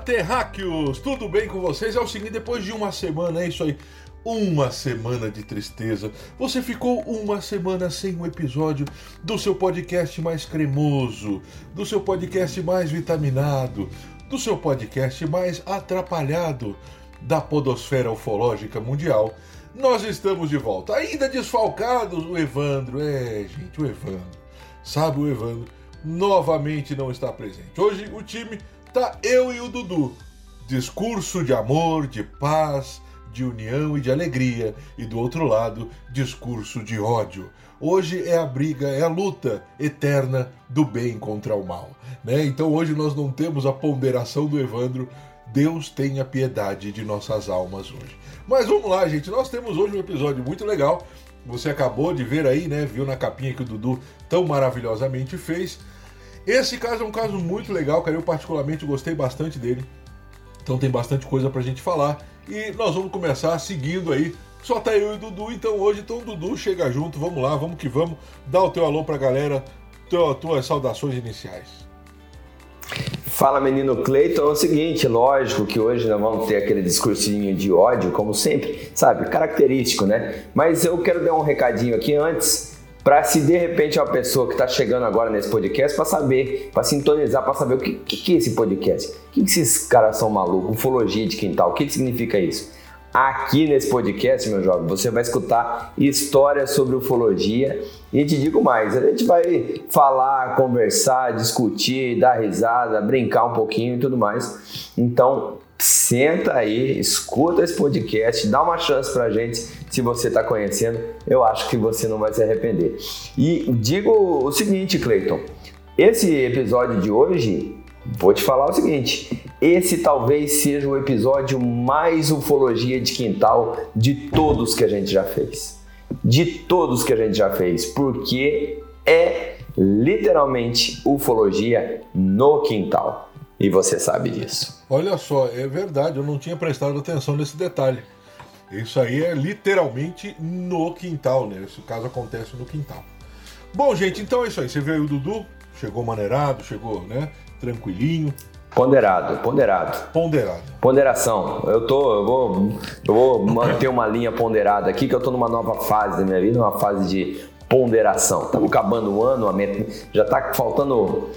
Terráqueos! Tudo bem com vocês? É o seguinte, depois de uma semana, é isso aí, uma semana de tristeza. Você ficou uma semana sem um episódio do seu podcast mais cremoso, do seu podcast mais vitaminado, do seu podcast mais atrapalhado da podosfera ufológica mundial. Nós estamos de volta, ainda desfalcados, o Evandro, é, gente, o Evandro. Sabe, o Evandro novamente não está presente. Hoje o time tá eu e o Dudu. Discurso de amor, de paz, de união e de alegria. E do outro lado, discurso de ódio. Hoje é a briga, é a luta eterna do bem contra o mal. Né? Então hoje nós não temos a ponderação do Evandro. Deus tenha piedade de nossas almas hoje. Mas vamos lá, gente. Nós temos hoje um episódio muito legal. Você acabou de ver aí, né? Viu na capinha que o Dudu tão maravilhosamente fez. Esse caso é um caso muito legal, cara. Eu particularmente gostei bastante dele. Então tem bastante coisa pra gente falar. E nós vamos começar seguindo aí. Só tá eu e o Dudu, então hoje, então Dudu chega junto, vamos lá, vamos que vamos. Dá o teu alô pra galera, teu, tuas saudações iniciais. Fala menino Cleiton, é o seguinte, lógico que hoje nós vamos ter aquele discursinho de ódio, como sempre, sabe, característico, né? Mas eu quero dar um recadinho aqui antes para se de repente uma pessoa que está chegando agora nesse podcast para saber, para sintonizar, para saber o que, que, que, é esse podcast, o que, que esses caras são malucos, ufologia de quintal, o que, que significa isso? Aqui nesse podcast, meu jovem, você vai escutar histórias sobre ufologia e te digo mais, a gente vai falar, conversar, discutir, dar risada, brincar um pouquinho e tudo mais. Então, senta aí, escuta esse podcast, dá uma chance pra gente se você está conhecendo, eu acho que você não vai se arrepender. E digo o seguinte, Cleiton, esse episódio de hoje, vou te falar o seguinte, esse talvez seja o episódio mais ufologia de quintal de todos que a gente já fez. De todos que a gente já fez, porque é literalmente ufologia no quintal. E você sabe disso. Olha só, é verdade, eu não tinha prestado atenção nesse detalhe. Isso aí é literalmente no quintal, né? Esse caso acontece no quintal. Bom, gente, então é isso aí. Você veio o Dudu, chegou maneirado, chegou, né? Tranquilinho. Ponderado, ponderado. Ponderado. Ponderação. Eu tô, eu vou, eu vou manter uma linha ponderada aqui, que eu tô numa nova fase da minha vida, uma fase de ponderação. Estamos acabando o ano, já tá faltando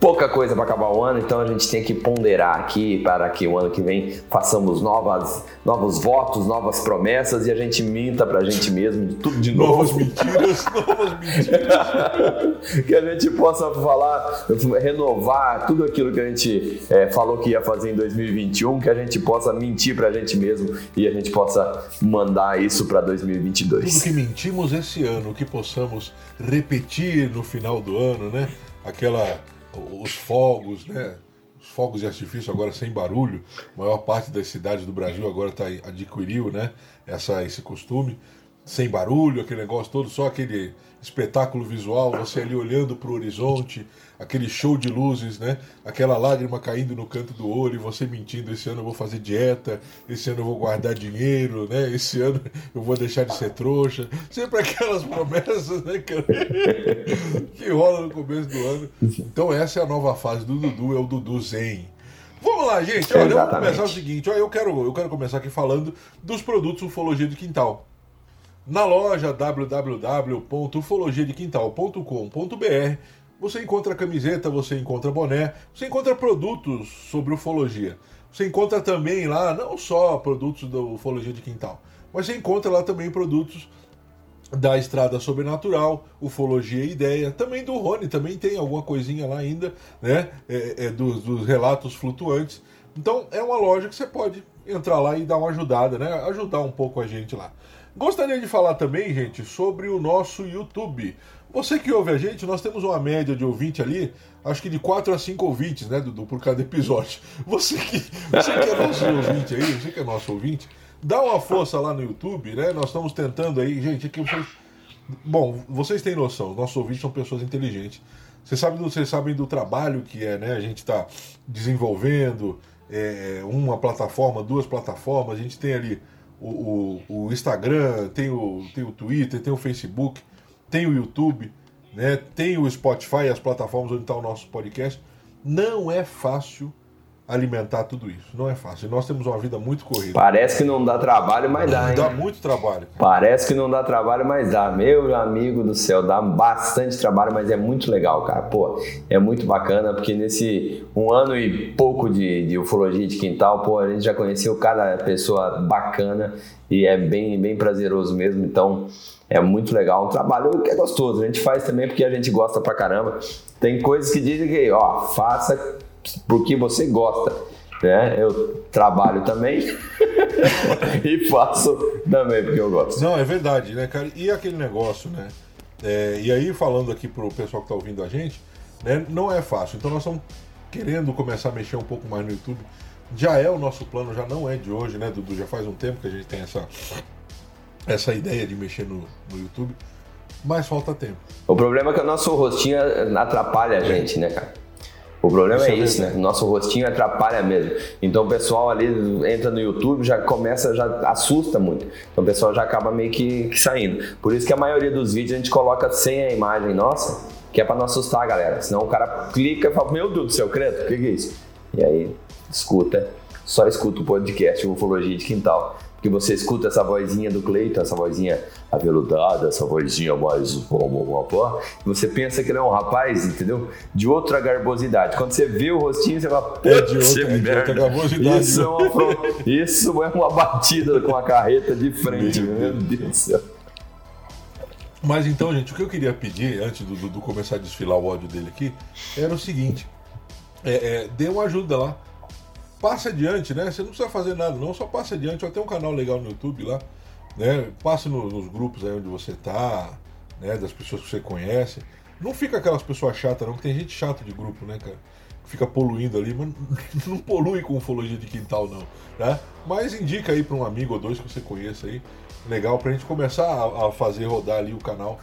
pouca coisa para acabar o ano, então a gente tem que ponderar aqui para que o ano que vem façamos novas, novos votos, novas promessas e a gente minta para a gente mesmo tudo de novo. Novas mentiras, novas mentiras. que a gente possa falar, renovar tudo aquilo que a gente é, falou que ia fazer em 2021, que a gente possa mentir para a gente mesmo e a gente possa mandar isso para 2022. Tudo que mentimos esse ano, que possamos repetir no final do ano, né? Aquela os fogos, né? Os fogos de artifício agora sem barulho. A maior parte das cidades do Brasil agora tá, adquiriu né? Essa, esse costume. Sem barulho, aquele negócio todo, só aquele espetáculo visual, você ali olhando para o horizonte, aquele show de luzes, né? Aquela lágrima caindo no canto do olho e você mentindo, esse ano eu vou fazer dieta, esse ano eu vou guardar dinheiro, né? Esse ano eu vou deixar de ser trouxa. Sempre aquelas promessas, né, que, que rola no começo do ano. Então essa é a nova fase do Dudu, é o Dudu Zen. Vamos lá, gente. Olha, vamos começar o seguinte. Olha, eu quero, eu quero começar aqui falando dos produtos Ufologia de Quintal. Na loja www.ufologiadequintal.com.br você encontra camiseta, você encontra boné, você encontra produtos sobre ufologia. Você encontra também lá não só produtos da ufologia de quintal, mas você encontra lá também produtos da Estrada Sobrenatural, Ufologia e Ideia, também do Rony, também tem alguma coisinha lá ainda, né? É, é, dos, dos, relatos flutuantes. Então é uma loja que você pode entrar lá e dar uma ajudada, né? Ajudar um pouco a gente lá. Gostaria de falar também, gente, sobre o nosso YouTube. Você que ouve a gente, nós temos uma média de ouvinte ali, acho que de 4 a 5 ouvintes, né, Dudu, por cada episódio. Você que, você que é nosso ouvinte aí, você que é nosso ouvinte, dá uma força lá no YouTube, né? Nós estamos tentando aí, gente, aqui vocês. Bom, vocês têm noção, nossos ouvintes são pessoas inteligentes. Vocês sabem do, vocês sabem do trabalho que é, né? A gente está desenvolvendo é, uma plataforma, duas plataformas, a gente tem ali o, o, o, Instagram, tem o, tem o Twitter, tem o Facebook, tem o YouTube, né? tem o Spotify, as plataformas onde está o nosso podcast. Não é fácil alimentar tudo isso. Não é fácil. Nós temos uma vida muito corrida. Parece que não dá trabalho, mas dá, hein? Dá muito trabalho. Cara. Parece que não dá trabalho, mas dá. Meu amigo do céu, dá bastante trabalho, mas é muito legal, cara. Pô, é muito bacana, porque nesse um ano e pouco de, de ufologia de quintal, pô, a gente já conheceu cada pessoa bacana e é bem, bem prazeroso mesmo. Então, é muito legal. Um trabalho que é gostoso. A gente faz também porque a gente gosta pra caramba. Tem coisas que dizem que, ó, faça porque você gosta. Né? Eu trabalho também e faço também porque eu gosto. Não, é verdade, né, cara? E aquele negócio, né? É, e aí, falando aqui pro pessoal que tá ouvindo a gente, né, não é fácil. Então, nós estamos querendo começar a mexer um pouco mais no YouTube. Já é o nosso plano, já não é de hoje, né, Dudu? Já faz um tempo que a gente tem essa, essa ideia de mexer no, no YouTube, mas falta tempo. O problema é que o nosso rostinho atrapalha a gente, né, cara? O problema isso é, é isso, né? Nosso rostinho atrapalha mesmo. Então o pessoal ali entra no YouTube, já começa, já assusta muito. Então o pessoal já acaba meio que, que saindo. Por isso que a maioria dos vídeos a gente coloca sem a imagem nossa, que é para não assustar a galera. Senão o cara clica e fala: Meu Deus do céu, credo, o que, que é isso? E aí escuta, só escuta o podcast Ufologia de Quintal que você escuta essa vozinha do Cleiton, essa vozinha aveludada, essa vozinha mais e você pensa que ele é um rapaz, entendeu? De outra garbosidade. Quando você vê o rostinho, você fala, é de outra, é de outra garbosidade. Isso é, uma, isso é uma batida com a carreta de frente, meu Deus do céu. Mas então, gente, o que eu queria pedir, antes do Dudu começar a desfilar o ódio dele aqui, era o seguinte: é, é, dê uma ajuda lá passa adiante, né? Você não precisa fazer nada, não, só passa adiante. Vai ter um canal legal no YouTube lá, né? Passe no, nos grupos aí onde você tá, né? Das pessoas que você conhece. Não fica aquelas pessoas chatas, não, que tem gente chata de grupo, né, cara? Fica poluindo ali, mas não polui com ufologia de quintal, não, tá? Mas indica aí para um amigo ou dois que você conheça aí, legal, pra gente começar a, a fazer rodar ali o canal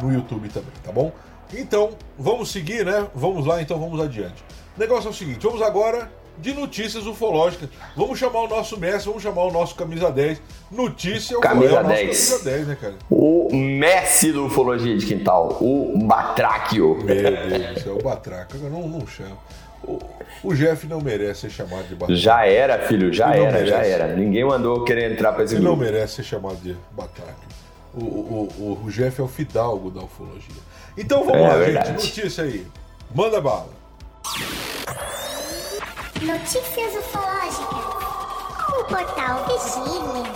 no YouTube também, tá bom? Então, vamos seguir, né? Vamos lá, então vamos adiante. O negócio é o seguinte, vamos agora de notícias ufológicas. Vamos chamar o nosso mestre, vamos chamar o nosso camisa 10. Notícia camisa é o 10. camisa 10, né, cara? O mestre do ufologia de quintal, o Batráquio. Meu Deus céu, o Batráquio, não, não chama. O, o Jeff não merece ser chamado de Batráquio. Já era, filho, já Ele era, já era. Ninguém mandou querer entrar pra esse Ele grupo. não merece ser chamado de Batráquio. O, o, o, o Jeff é o fidalgo da ufologia. Então vamos é, lá, verdade. gente. Notícia aí. Manda bala. Notícias ufológicas. O portal Vigília.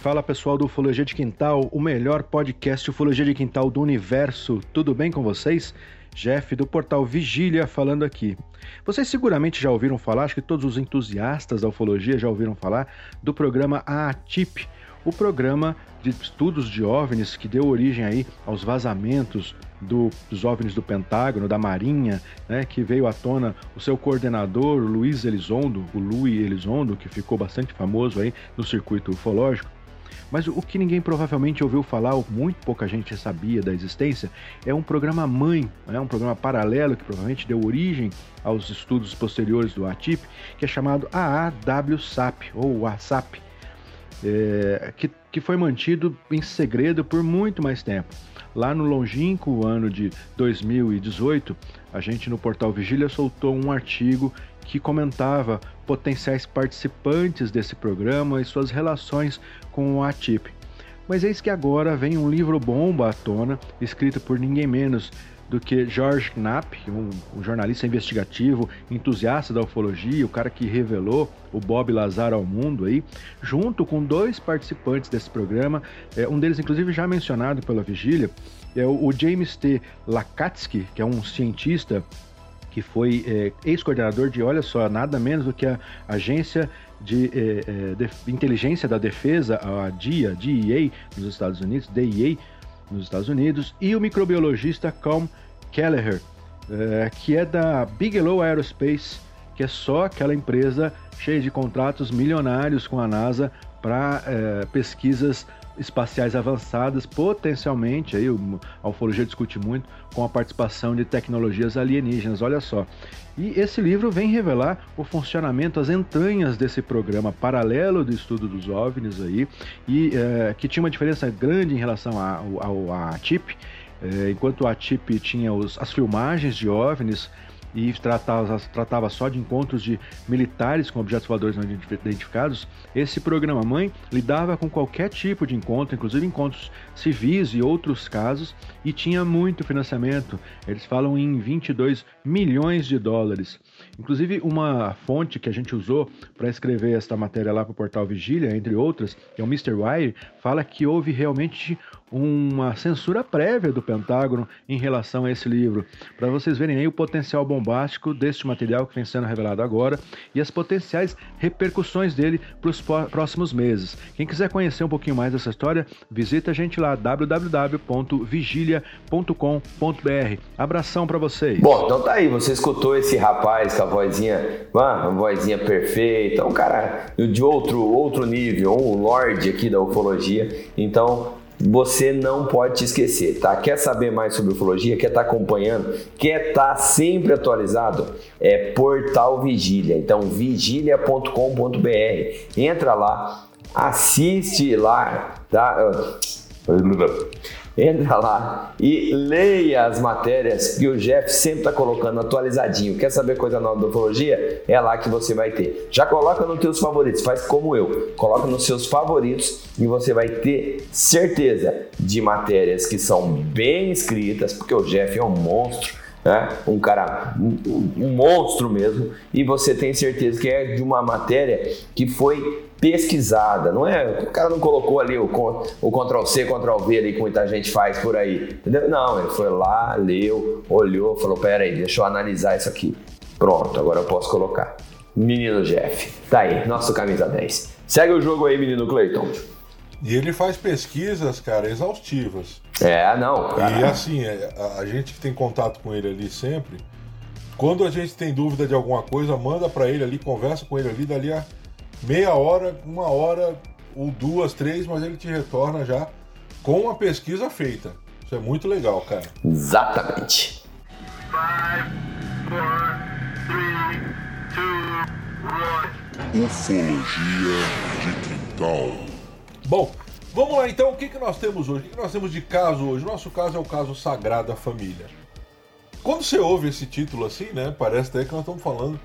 Fala pessoal do Ufologia de Quintal, o melhor podcast Ufologia de Quintal do universo. Tudo bem com vocês? Jeff do portal Vigília falando aqui. Vocês seguramente já ouviram falar, acho que todos os entusiastas da ufologia já ouviram falar do programa AATIP, o programa de estudos de OVNIs que deu origem aí aos vazamentos do, dos OVNIs do Pentágono, da Marinha, né, que veio à tona o seu coordenador, o Luiz Elizondo, o Louis Elizondo, que ficou bastante famoso aí no circuito ufológico. Mas o que ninguém provavelmente ouviu falar, ou muito pouca gente sabia da existência, é um programa mãe, né, um programa paralelo que provavelmente deu origem aos estudos posteriores do ATIP, que é chamado AAWSAP, ou ASAP, é, que, que foi mantido em segredo por muito mais tempo. Lá no longínquo ano de 2018, a gente no portal Vigília soltou um artigo que comentava potenciais participantes desse programa e suas relações com o ATIP. Mas eis que agora vem um livro bomba à tona, escrito por ninguém menos do que George Knapp, um, um, jornalista investigativo, entusiasta da ufologia, o cara que revelou o Bob Lazar ao mundo aí, junto com dois participantes desse programa, é, um deles inclusive já mencionado pela Vigília, é o, o James T. Lakatsky, que é um cientista que foi é, ex-coordenador de, olha só, nada menos do que a Agência de, é, é de, Inteligência da Defesa, a DIA, DEA, nos Estados Unidos, DEA, nos Estados Unidos, e o microbiologista Calm Kelleher, é, que é da Bigelow Aerospace, que é só aquela empresa cheia de contratos milionários com a NASA para é, pesquisas espaciais avançadas, potencialmente, aí a ufologia discute muito, com a participação de tecnologias alienígenas, olha só. E esse livro vem revelar o funcionamento, as entranhas desse programa paralelo do estudo dos OVNIs aí, e é, que tinha uma diferença grande em relação à TIP, é, enquanto a TIP tinha os, as filmagens de OVNIs, e tratava, tratava só de encontros de militares com objetos voadores não identificados, esse programa mãe lidava com qualquer tipo de encontro, inclusive encontros civis e outros casos, e tinha muito financiamento. Eles falam em 22 milhões de dólares. Inclusive, uma fonte que a gente usou para escrever esta matéria lá para o portal Vigília, entre outras, que é o Mr. Wire, fala que houve realmente uma censura prévia do Pentágono em relação a esse livro, para vocês verem aí o potencial bombástico deste material que vem sendo revelado agora e as potenciais repercussões dele para os próximos meses. Quem quiser conhecer um pouquinho mais dessa história, visita a gente lá www.vigilia.com.br. Abração para vocês. Bom, então tá aí, você escutou esse rapaz com a vozinha, uma vozinha perfeita, um cara de outro outro nível, um lord aqui da ufologia. Então, você não pode te esquecer, tá? Quer saber mais sobre ufologia? Quer estar tá acompanhando? Quer estar tá sempre atualizado? É Portal Vigília. Então, vigília.com.br. Entra lá, assiste lá, tá? Entra lá e leia as matérias que o Jeff sempre está colocando atualizadinho. Quer saber coisa nova da ufologia? É lá que você vai ter. Já coloca nos teus favoritos, faz como eu. Coloca nos seus favoritos e você vai ter certeza de matérias que são bem escritas, porque o Jeff é um monstro né? um cara, um, um, monstro mesmo, e você tem certeza que é de uma matéria que foi pesquisada, não é? O cara não colocou ali o, o Ctrl C, Ctrl V ali que muita gente faz por aí, entendeu? Não, ele foi lá, leu, olhou, falou: pera aí, deixa eu analisar isso aqui. Pronto, agora eu posso colocar. Menino Jeff, tá aí, nosso camisa 10. Segue o jogo aí, menino Clayton. E ele faz pesquisas, cara, exaustivas. É, não. Cara. E assim, é, a, a gente que tem contato com ele ali sempre, quando a gente tem dúvida de alguma coisa, manda para ele ali, conversa com ele ali, dali a meia hora, uma hora ou duas, três, mas ele te retorna já com uma pesquisa feita. Isso é muito legal, cara. Exatamente. Five, four, three, two, Ufologia de quintal. Bom, vamos lá então, o que, que nós temos hoje? O que, que nós temos de caso hoje? O nosso caso é o caso Sagrada Família. Quando você ouve esse título assim, né, parece até que nós estamos falando,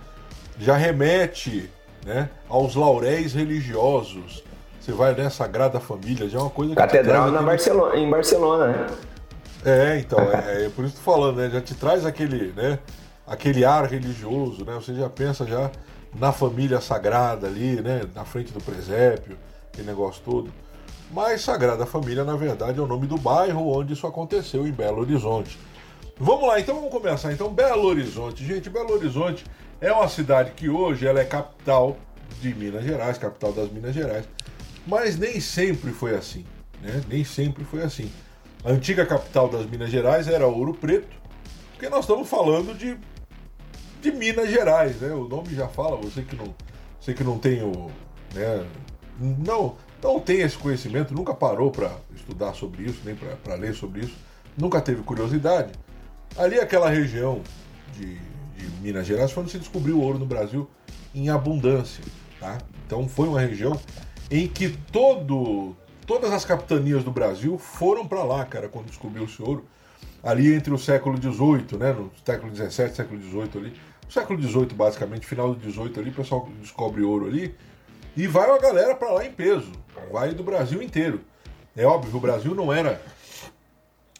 já remete né, aos lauréis religiosos. Você vai, né, Sagrada Família, já é uma coisa que. Catedral na Barcelona, em Barcelona, né? É, então, é, é por isso que tô falando, né? Já te traz aquele, né? Aquele ar religioso, né? Você já pensa já na família sagrada ali, né? Na frente do presépio aquele negócio todo. Mas Sagrada Família, na verdade, é o nome do bairro onde isso aconteceu, em Belo Horizonte. Vamos lá, então vamos começar. Então, Belo Horizonte. Gente, Belo Horizonte é uma cidade que hoje ela é capital de Minas Gerais, capital das Minas Gerais. Mas nem sempre foi assim, né? Nem sempre foi assim. A antiga capital das Minas Gerais era Ouro Preto, porque nós estamos falando de, de Minas Gerais, né? O nome já fala, você que não, você que não tem o, né, não, não tem esse conhecimento, nunca parou para estudar sobre isso, nem para ler sobre isso, nunca teve curiosidade. Ali, aquela região de, de Minas Gerais, foi onde se descobriu o ouro no Brasil em abundância. Tá? Então, foi uma região em que todo, todas as capitanias do Brasil foram para lá, cara, quando descobriu esse ouro. Ali entre o século XVIII, né, no século XVII, século XVIII ali, século XVIII basicamente, final do XVIII ali, o pessoal descobre ouro ali e vai uma galera para lá em peso. Vai do Brasil inteiro. É óbvio, o Brasil não era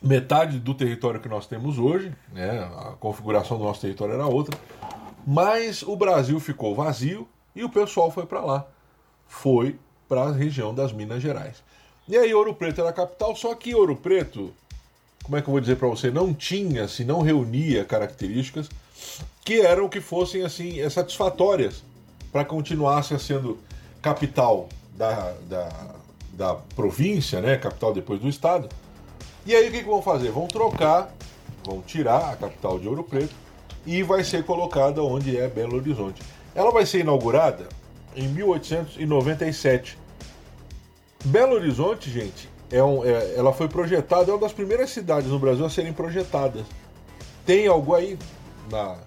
metade do território que nós temos hoje, né? A configuração do nosso território era outra, mas o Brasil ficou vazio e o pessoal foi para lá, foi para a região das Minas Gerais. E aí Ouro Preto era a capital, só que Ouro Preto, como é que eu vou dizer para você, não tinha, se não reunia características que eram que fossem assim satisfatórias para continuasse sendo capital da, da, da província, né, capital depois do estado. E aí o que, que vão fazer? Vão trocar, vão tirar a capital de Ouro Preto e vai ser colocada onde é Belo Horizonte. Ela vai ser inaugurada em 1897. Belo Horizonte, gente, é um, é, ela foi projetada, é uma das primeiras cidades no Brasil a serem projetadas. Tem algo aí na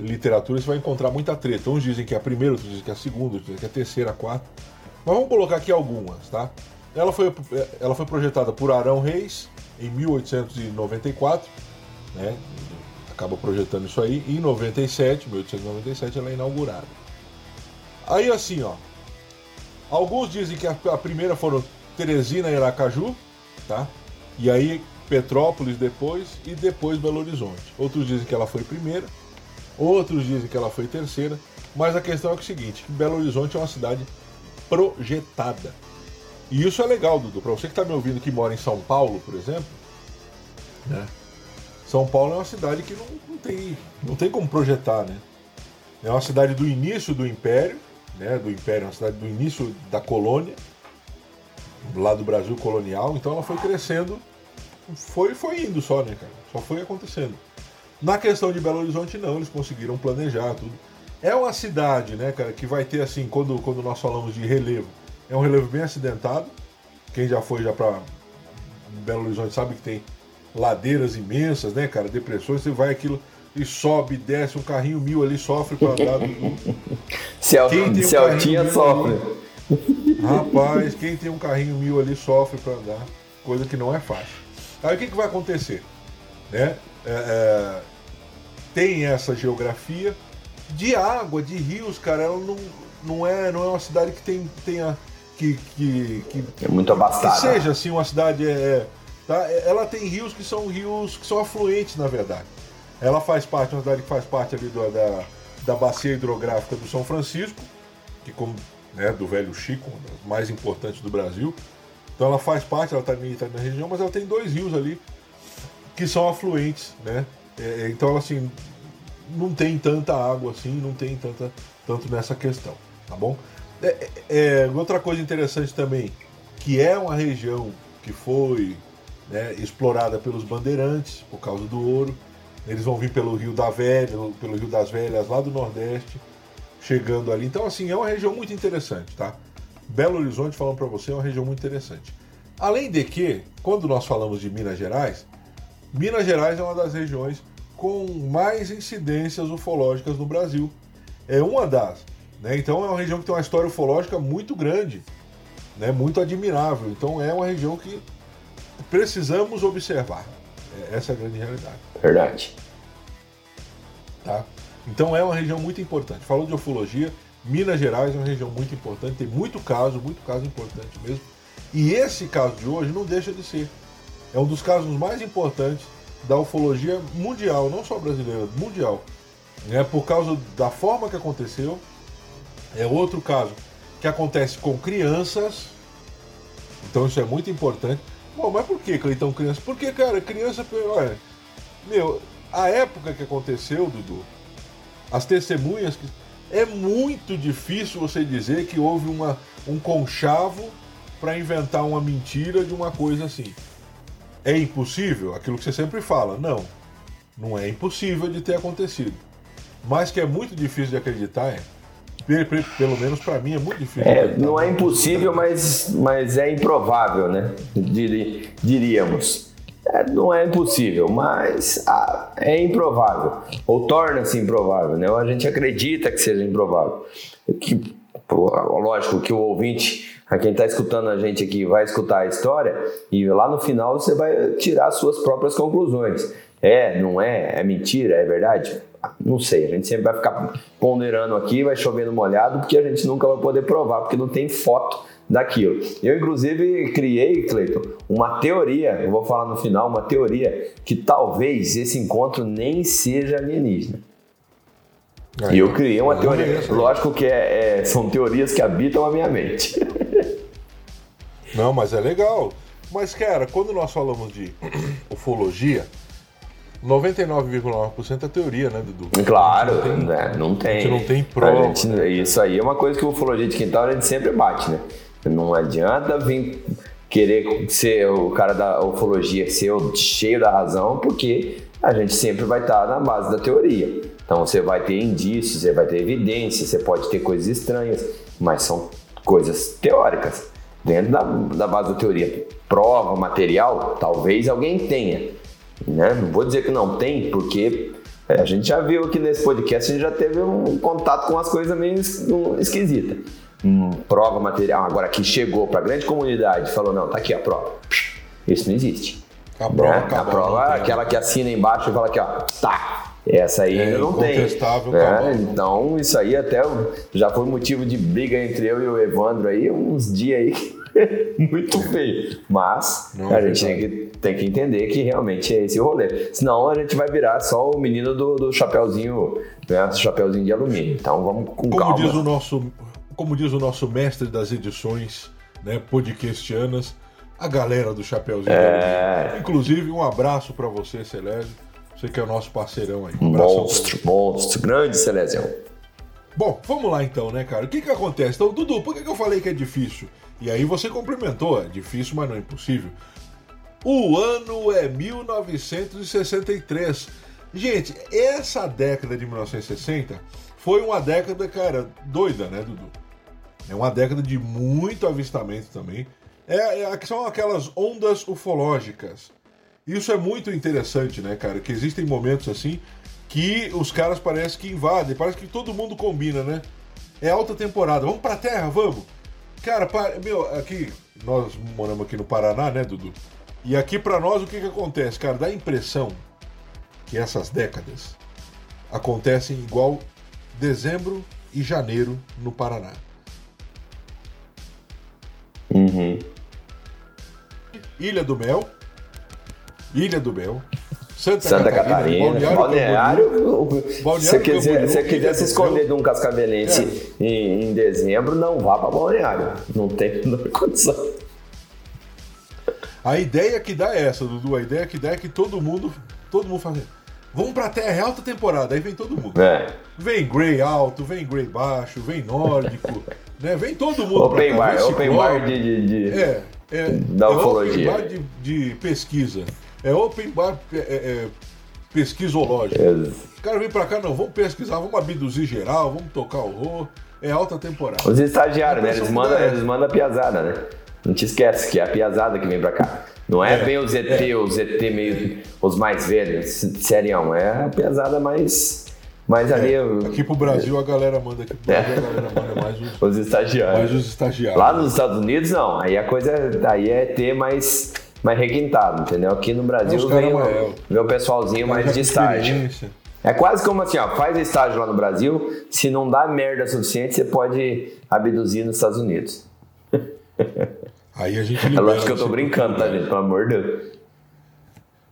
literatura, você vai encontrar muita treta. Uns dizem que é a primeira, outros dizem que é a segunda, outros dizem que é a terceira, a quarta. Mas vamos colocar aqui algumas, tá? Ela foi, ela foi projetada por Arão Reis em 1894, né? Acaba projetando isso aí. Em 97, 1897, ela é inaugurada. Aí assim, ó. Alguns dizem que a, a primeira foram Teresina e Aracaju, tá? E aí Petrópolis depois e depois Belo Horizonte. Outros dizem que ela foi primeira, outros dizem que ela foi terceira, mas a questão é, é o seguinte, que Belo Horizonte é uma cidade projetada. E isso é legal, Dudu. Para você que está me ouvindo que mora em São Paulo, por exemplo, né? São Paulo é uma cidade que não, não, tem, não tem como projetar, né? É uma cidade do início do Império, né? Do Império, é uma cidade do início da colônia, lá do Brasil colonial. Então ela foi crescendo, foi, foi indo só, né, cara? Só foi acontecendo. Na questão de Belo Horizonte, não, eles conseguiram planejar tudo. É uma cidade, né, cara, que vai ter assim, quando, quando nós falamos de relevo, é um relevo bem acidentado. Quem já foi já para Belo Horizonte sabe que tem ladeiras imensas, né, cara? Depressões, você vai aquilo e sobe, desce, um carrinho mil ali sofre para andar. Do... Cel... um Celtinha sofre. Ali, rapaz, quem tem um carrinho mil ali sofre para andar, coisa que não é fácil. Aí o que, que vai acontecer? Né? É, é, tem essa geografia de água, de rios, cara. Ela não, não, é, não é uma cidade que tem, tenha. Que, que, que, é muito abastada. Que seja assim, uma cidade. É, é tá? Ela tem rios que são rios que são afluentes, na verdade. Ela faz parte, uma cidade que faz parte ali do, da, da bacia hidrográfica do São Francisco, que como né, do velho Chico, uma das mais importantes do Brasil. Então ela faz parte, ela está tá na região, mas ela tem dois rios ali que são afluentes, né? É, então, assim, não tem tanta água assim, não tem tanta, tanto nessa questão, tá bom? É, é, é, outra coisa interessante também, que é uma região que foi né, explorada pelos bandeirantes por causa do ouro. Eles vão vir pelo Rio da Velha, pelo Rio das Velhas, lá do Nordeste, chegando ali. Então, assim, é uma região muito interessante, tá? Belo Horizonte, falando para você, é uma região muito interessante. Além de que, quando nós falamos de Minas Gerais, Minas Gerais é uma das regiões com mais incidências ufológicas no Brasil. É uma das. Né? Então é uma região que tem uma história ufológica muito grande, né? muito admirável. Então é uma região que precisamos observar. É, essa é a grande realidade. Verdade. Tá? Então é uma região muito importante. Falou de ufologia, Minas Gerais é uma região muito importante, tem muito caso, muito caso importante mesmo. E esse caso de hoje não deixa de ser. É um dos casos mais importantes da ufologia mundial, não só brasileira, mundial. Né? Por causa da forma que aconteceu. É outro caso que acontece com crianças. Então isso é muito importante. Bom, mas por que, Cleitão, criança? Porque, cara, criança. Olha, meu, a época que aconteceu, Dudu, as testemunhas. É muito difícil você dizer que houve uma, um conchavo para inventar uma mentira de uma coisa assim. É impossível? Aquilo que você sempre fala. Não. Não é impossível de ter acontecido. Mas que é muito difícil de acreditar, é. Pelo menos para mim é muito difícil. É, não é impossível, mas, mas é improvável, né? Diríamos. É, não é impossível, mas ah, é improvável. Ou torna-se improvável, né? Ou a gente acredita que seja improvável. Que, lógico que o ouvinte a quem está escutando a gente aqui vai escutar a história e lá no final você vai tirar suas próprias conclusões. É, não é, é mentira, é verdade? Não sei, a gente sempre vai ficar ponderando aqui, vai chovendo molhado, porque a gente nunca vai poder provar, porque não tem foto daquilo. Eu, inclusive, criei, Cleiton, uma teoria, eu vou falar no final, uma teoria que talvez esse encontro nem seja alienígena. Aí, E eu criei uma teoria. é. Lógico que é- é- são teorias que habitam a minha mente. Não, mas é legal. Mas, cara, quando nós falamos de ufologia, 99,9% é teoria, né, Dudu? Claro, não tem- né? não tem. a gente não tem prova, gente- né? Isso aí é uma coisa que o ufologia de quintal a gente sempre bate, né? Não adianta vir querer ser o cara da ufologia, ser o cheio da razão, porque a gente sempre vai estar na base da teoria. Então você vai ter indícios, você vai ter evidências, você pode ter coisas estranhas, mas são coisas teóricas. Dentro da, da base da teoria. Prova, material, talvez alguém tenha. Né? Não vou dizer que não tem, porque é, a gente já viu aqui nesse podcast, a gente já teve um contato com umas coisas meio es- esquisitas. Hum, prova material, agora que chegou para a grande comunidade falou: não, tá aqui a prova. Isso não existe. A prova Né? acabou, a prova é tem. aquela que assina embaixo e fala aqui, ó, tá. Essa aí É ainda não tem. acabou. Então, isso aí até já foi motivo de briga entre eu e o Evandro aí, uns dias aí muito feio. Mas Não, a é gente tem que, tem que entender que realmente é esse o rolê. Senão a gente vai virar só o menino do, do chapeuzinho, né? Chapeuzinho de alumínio. Então vamos com Como calma. diz o nosso, como diz o nosso mestre das edições, né, podcastianas, a galera do Chapeuzinho. É. Inclusive, um abraço pra você, Celésio. Você que é o nosso parceirão aí. Um Monstro, monstro, grande Celesião. Bom, vamos lá então, né, cara? O que que acontece? Então, Dudu, por que, que eu falei que é difícil? E aí você complementou, é difícil, mas não é impossível. O ano é 1963. Gente, essa década de 1960 foi uma década, cara, doida, né, Dudu? É uma década de muito avistamento também. É, é, são aquelas ondas ufológicas. Isso é muito interessante, né, cara? Que existem momentos assim que os caras parecem que invadem, parece que todo mundo combina, né? É alta temporada, vamos pra terra, vamos! Cara, meu, aqui, nós moramos aqui no Paraná, né, Dudu? E aqui pra nós o que que acontece, cara? Dá a impressão que essas décadas acontecem igual dezembro e janeiro no Paraná. Uhum. Ilha do Mel, Ilha do Mel, Santa, Santa Catarina, Balneário Balneário. Se quiser, se quiser se esconder Mel. de um cascavelense em, em dezembro, não vá para Balneário. Não tem não tem condição. A ideia que dá é essa, Dudu. A ideia que dá é que todo mundo, todo mundo faz. Vamos pra terra, é alta temporada, aí vem todo mundo. É. Vem Grey alto, vem Grey baixo, vem nórdico, né? Vem todo mundo. Open cá, bar, open bar de. de, de- É, é, Da é ufologia. open bar de, de pesquisa. É open bar é, é, pesquisológico. Ex- Os caras vêm pra cá, não, vamos pesquisar, vamos abduzir geral, vamos tocar horror. É alta temporada. Os estagiários, né? Eles mandam, é eles mandam a piazada, né? Não te esquece que é a piazada que vem pra cá. Não é, É, bem os ET, os ET meio. os mais velhos, serião. É a piazada mais. mais ali. o- Aqui pro Brasil a galera manda, aqui pro Brasil a galera manda mais os, Os estagiários. mais os estagiários. Lá nos Estados Unidos, não. Aí a coisa aí é ter mais, mais requintado, entendeu? Aqui no Brasil vem, o- vem o pessoalzinho mais de estágio. É quase como assim, ó, faz estágio lá no Brasil, se não dá merda suficiente, você pode abduzir nos Estados Unidos. Aí a gente É libera lógico que eu tô brincando, tá, gente? Pelo amor de Deus.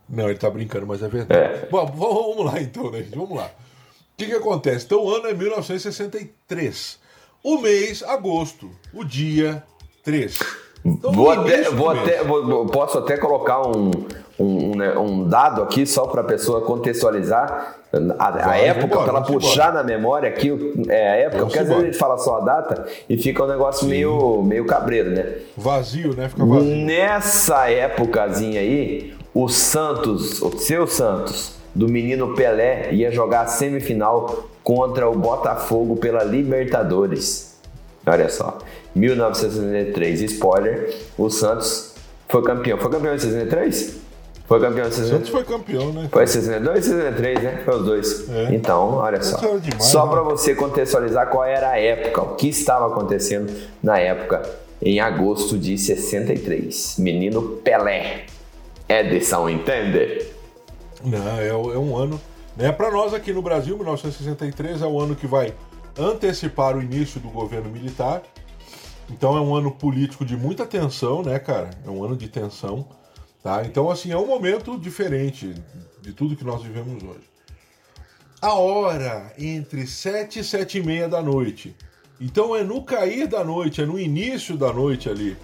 Não, ele tá brincando, mas é verdade. É. Bom, vamos lá então, né, gente? Vamos lá. O que que acontece? Então o ano é 1963. O mês, agosto. O dia 3. Vou até, vou até, vou- posso até colocar um, um, um, né, dado aqui só para a pessoa contextualizar a, a Vai, época, para ela puxar na memória aqui é, a época, porque às vezes a gente fala só a data e fica um negócio meio, meio cabreiro, né? Vazio, né? Fica vazio. Nessa épocazinha aí, o Santos, o seu Santos, do menino Pelé, ia jogar a semifinal contra o Botafogo pela Libertadores. Olha só, 1963, spoiler, o Santos foi campeão. Foi campeão em 63? Foi campeão em O 63? Santos foi campeão, né? Foi 62 e 63, né? Foi os dois. É. Então, olha só. Demais, só né? para você contextualizar qual era a época, o que estava acontecendo na época, em agosto de 63. Menino Pelé. Edson, entende? Não, é, é um ano. Né? Para nós aqui no Brasil, 1963 é o ano que vai antecipar o início do governo militar. Então é um ano político de muita tensão, né, cara? É um ano de tensão, tá? Então assim é um momento diferente de tudo que nós vivemos hoje. A hora entre 7 e 7 e meia da noite. Então é no cair da noite, é no início da noite ali.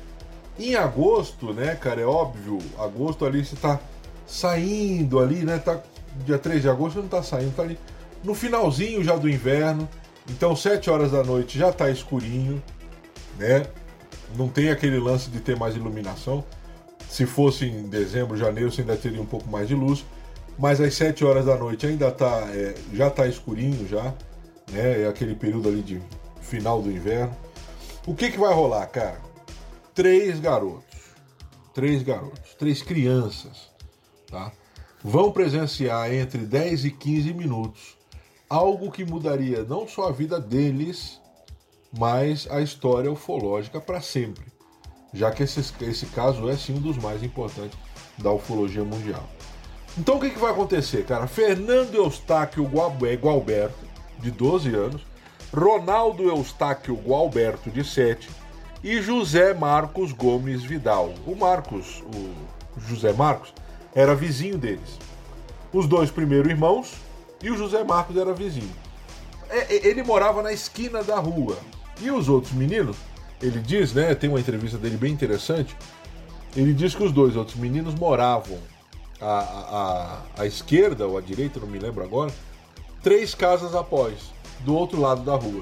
Em agosto, né, cara, é óbvio, agosto ali você tá saindo ali, né? Tá dia 3 de agosto não tá saindo, tá ali no finalzinho já do inverno. Então, 7 horas da noite já tá escurinho, né? Não tem aquele lance de ter mais iluminação. Se fosse em dezembro, janeiro, você ainda teria um pouco mais de luz. Mas às 7 horas da noite ainda tá, é, já tá escurinho já, né? É aquele período ali de final do inverno. O que que vai rolar, cara? Três garotos, três garotos, três crianças, tá? vão presenciar entre 10 e 15 minutos algo que mudaria não só a vida deles, mas a história ufológica para sempre, já que esse, esse caso é sim um dos mais importantes da ufologia mundial. Então o que, que vai acontecer, cara? Fernando Eustáquio Gualberto, de 12 anos, Ronaldo Eustáquio Gualberto, de 7, e José Marcos Gomes Vidal. O Marcos, o José Marcos, era vizinho deles. Os dois primeiros irmãos e o José Marcos era vizinho. É, é, ele morava na esquina da rua. E os outros meninos, ele diz, né? Tem uma entrevista dele bem interessante. Ele diz que os dois outros meninos moravam à, à, à esquerda ou à direita, não me lembro agora, três casas após, do outro lado da rua.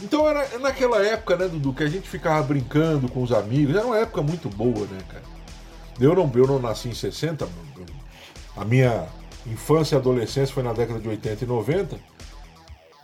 Então era naquela época, né, Dudu, que a gente ficava brincando com os amigos. Era uma época muito boa, né, cara? Eu não, eu não nasci em 60, a minha infância e adolescência foi na década de 80 e 90.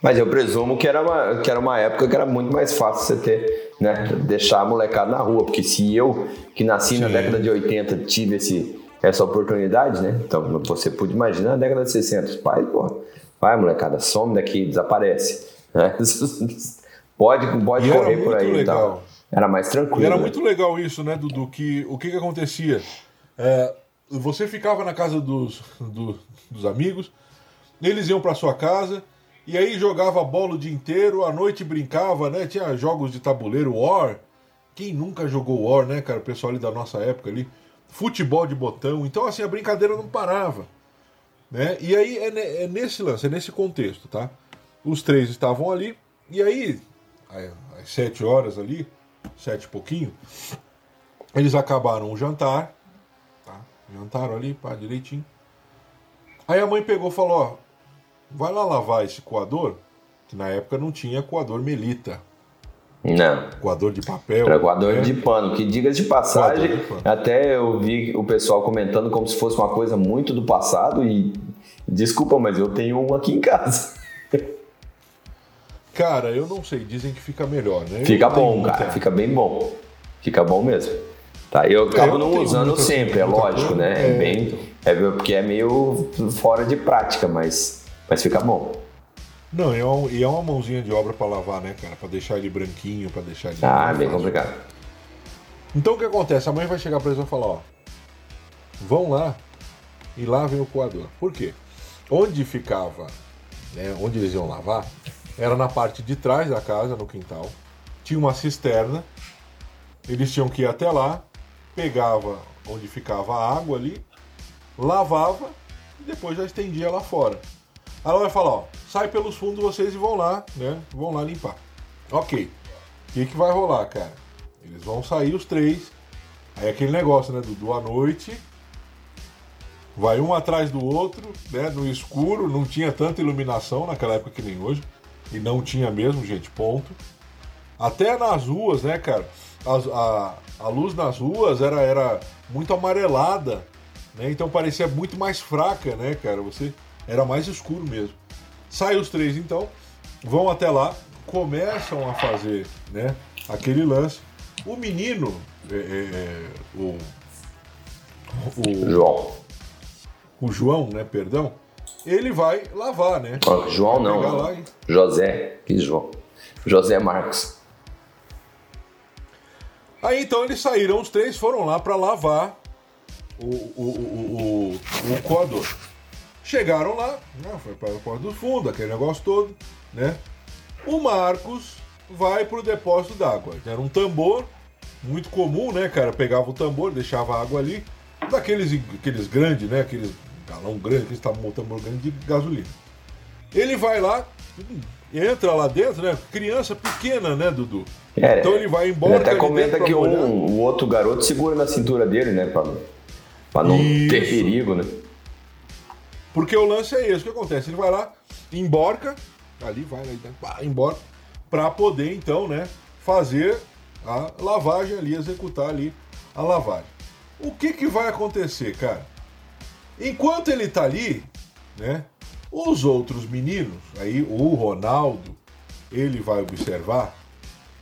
Mas eu presumo que era uma, que era uma época que era muito mais fácil você ter, né, deixar a molecada na rua, porque se eu, que nasci Sim. na década de 80, tive esse, essa oportunidade, né, então você pode imaginar na década de 60, os pais, pô, vai molecada, some daqui, desaparece, né? pode, pode correr por aí legal. Tal. Era mais tranquilo. E era né? muito legal isso, né, Dudu? Que, o que, que acontecia? É, você ficava na casa dos, do, dos amigos, eles iam para sua casa, e aí jogava bola o dia inteiro, à noite brincava, né? Tinha jogos de tabuleiro, War. Quem nunca jogou War, né, cara? O pessoal ali da nossa época ali. Futebol de botão. Então, assim, a brincadeira não parava. Né? E aí é, é nesse lance, é nesse contexto, tá? Os três estavam ali, e aí, às sete horas ali, sete e pouquinho, eles acabaram o jantar, tá? Jantaram ali, pá, direitinho. Aí a mãe pegou e falou, ó, vai lá lavar esse coador, que na época não tinha coador melita. Não. Coador de papel. Era coador né? de pano, que diga de passagem, de até eu vi o pessoal comentando como se fosse uma coisa muito do passado e desculpa, mas eu tenho um aqui em casa. Cara, eu não sei, dizem que fica melhor, né? Fica bom, cara, fica bem bom. Fica bom mesmo. Tá, eu acabo eu não, não usando sempre, é lógico, né? É, é bem. É porque é meio fora de prática, mas, mas fica bom. Não, e é, um, e é uma mãozinha de obra para lavar, né, cara? Para deixar ele branquinho, para deixar ele. Ah, bem complicado. Então o que acontece? A mãe vai chegar para eles e vai falar: ó, vão lá e lavem o coador. Por quê? Onde ficava, né, onde eles iam lavar, era na parte de trás da casa, no quintal. Tinha uma cisterna. Eles tinham que ir até lá, pegava onde ficava a água ali, lavava e depois já estendia lá fora. Ela vai falar, ó, sai pelos fundos vocês e vão lá, né? Vão lá limpar. Ok. O que, que vai rolar, cara? Eles vão sair os três. Aí aquele negócio, né? Do, do à noite. Vai um atrás do outro, né? No escuro, não tinha tanta iluminação naquela época que nem hoje. E não tinha mesmo, gente, ponto. Até nas ruas, né, cara? A, a, a luz nas ruas era, era muito amarelada, né? Então parecia muito mais fraca, né, cara? Você era mais escuro mesmo. Saem os três, então, vão até lá, começam a fazer, né, aquele lance. O menino, é, é, é o, o João, o João, né, perdão, ele vai lavar, né? João não. E... José. Que João? José Marcos. Aí então eles saíram, os três foram lá para lavar o, o, o, o, o coador. Chegaram lá, né, foi para a porta do fundo, aquele negócio todo, né? O Marcos vai pro depósito d'água. Era um tambor, muito comum, né, cara? Pegava o tambor, deixava a água ali, daqueles aqueles grandes, né? Aqueles galão grande, aqueles tambor grande de gasolina. Ele vai lá, entra lá dentro, né? Criança pequena, né, Dudu? É, então ele vai embora. Ele até comenta que um, o outro garoto segura na cintura dele, né? Pra não Isso. ter perigo, né? Porque o lance é esse, o que acontece? Ele vai lá, emborca, ali vai, lá pá, emborca, pra poder então, né, fazer a lavagem ali, executar ali a lavagem. O que que vai acontecer, cara? Enquanto ele tá ali, né, os outros meninos, aí o Ronaldo, ele vai observar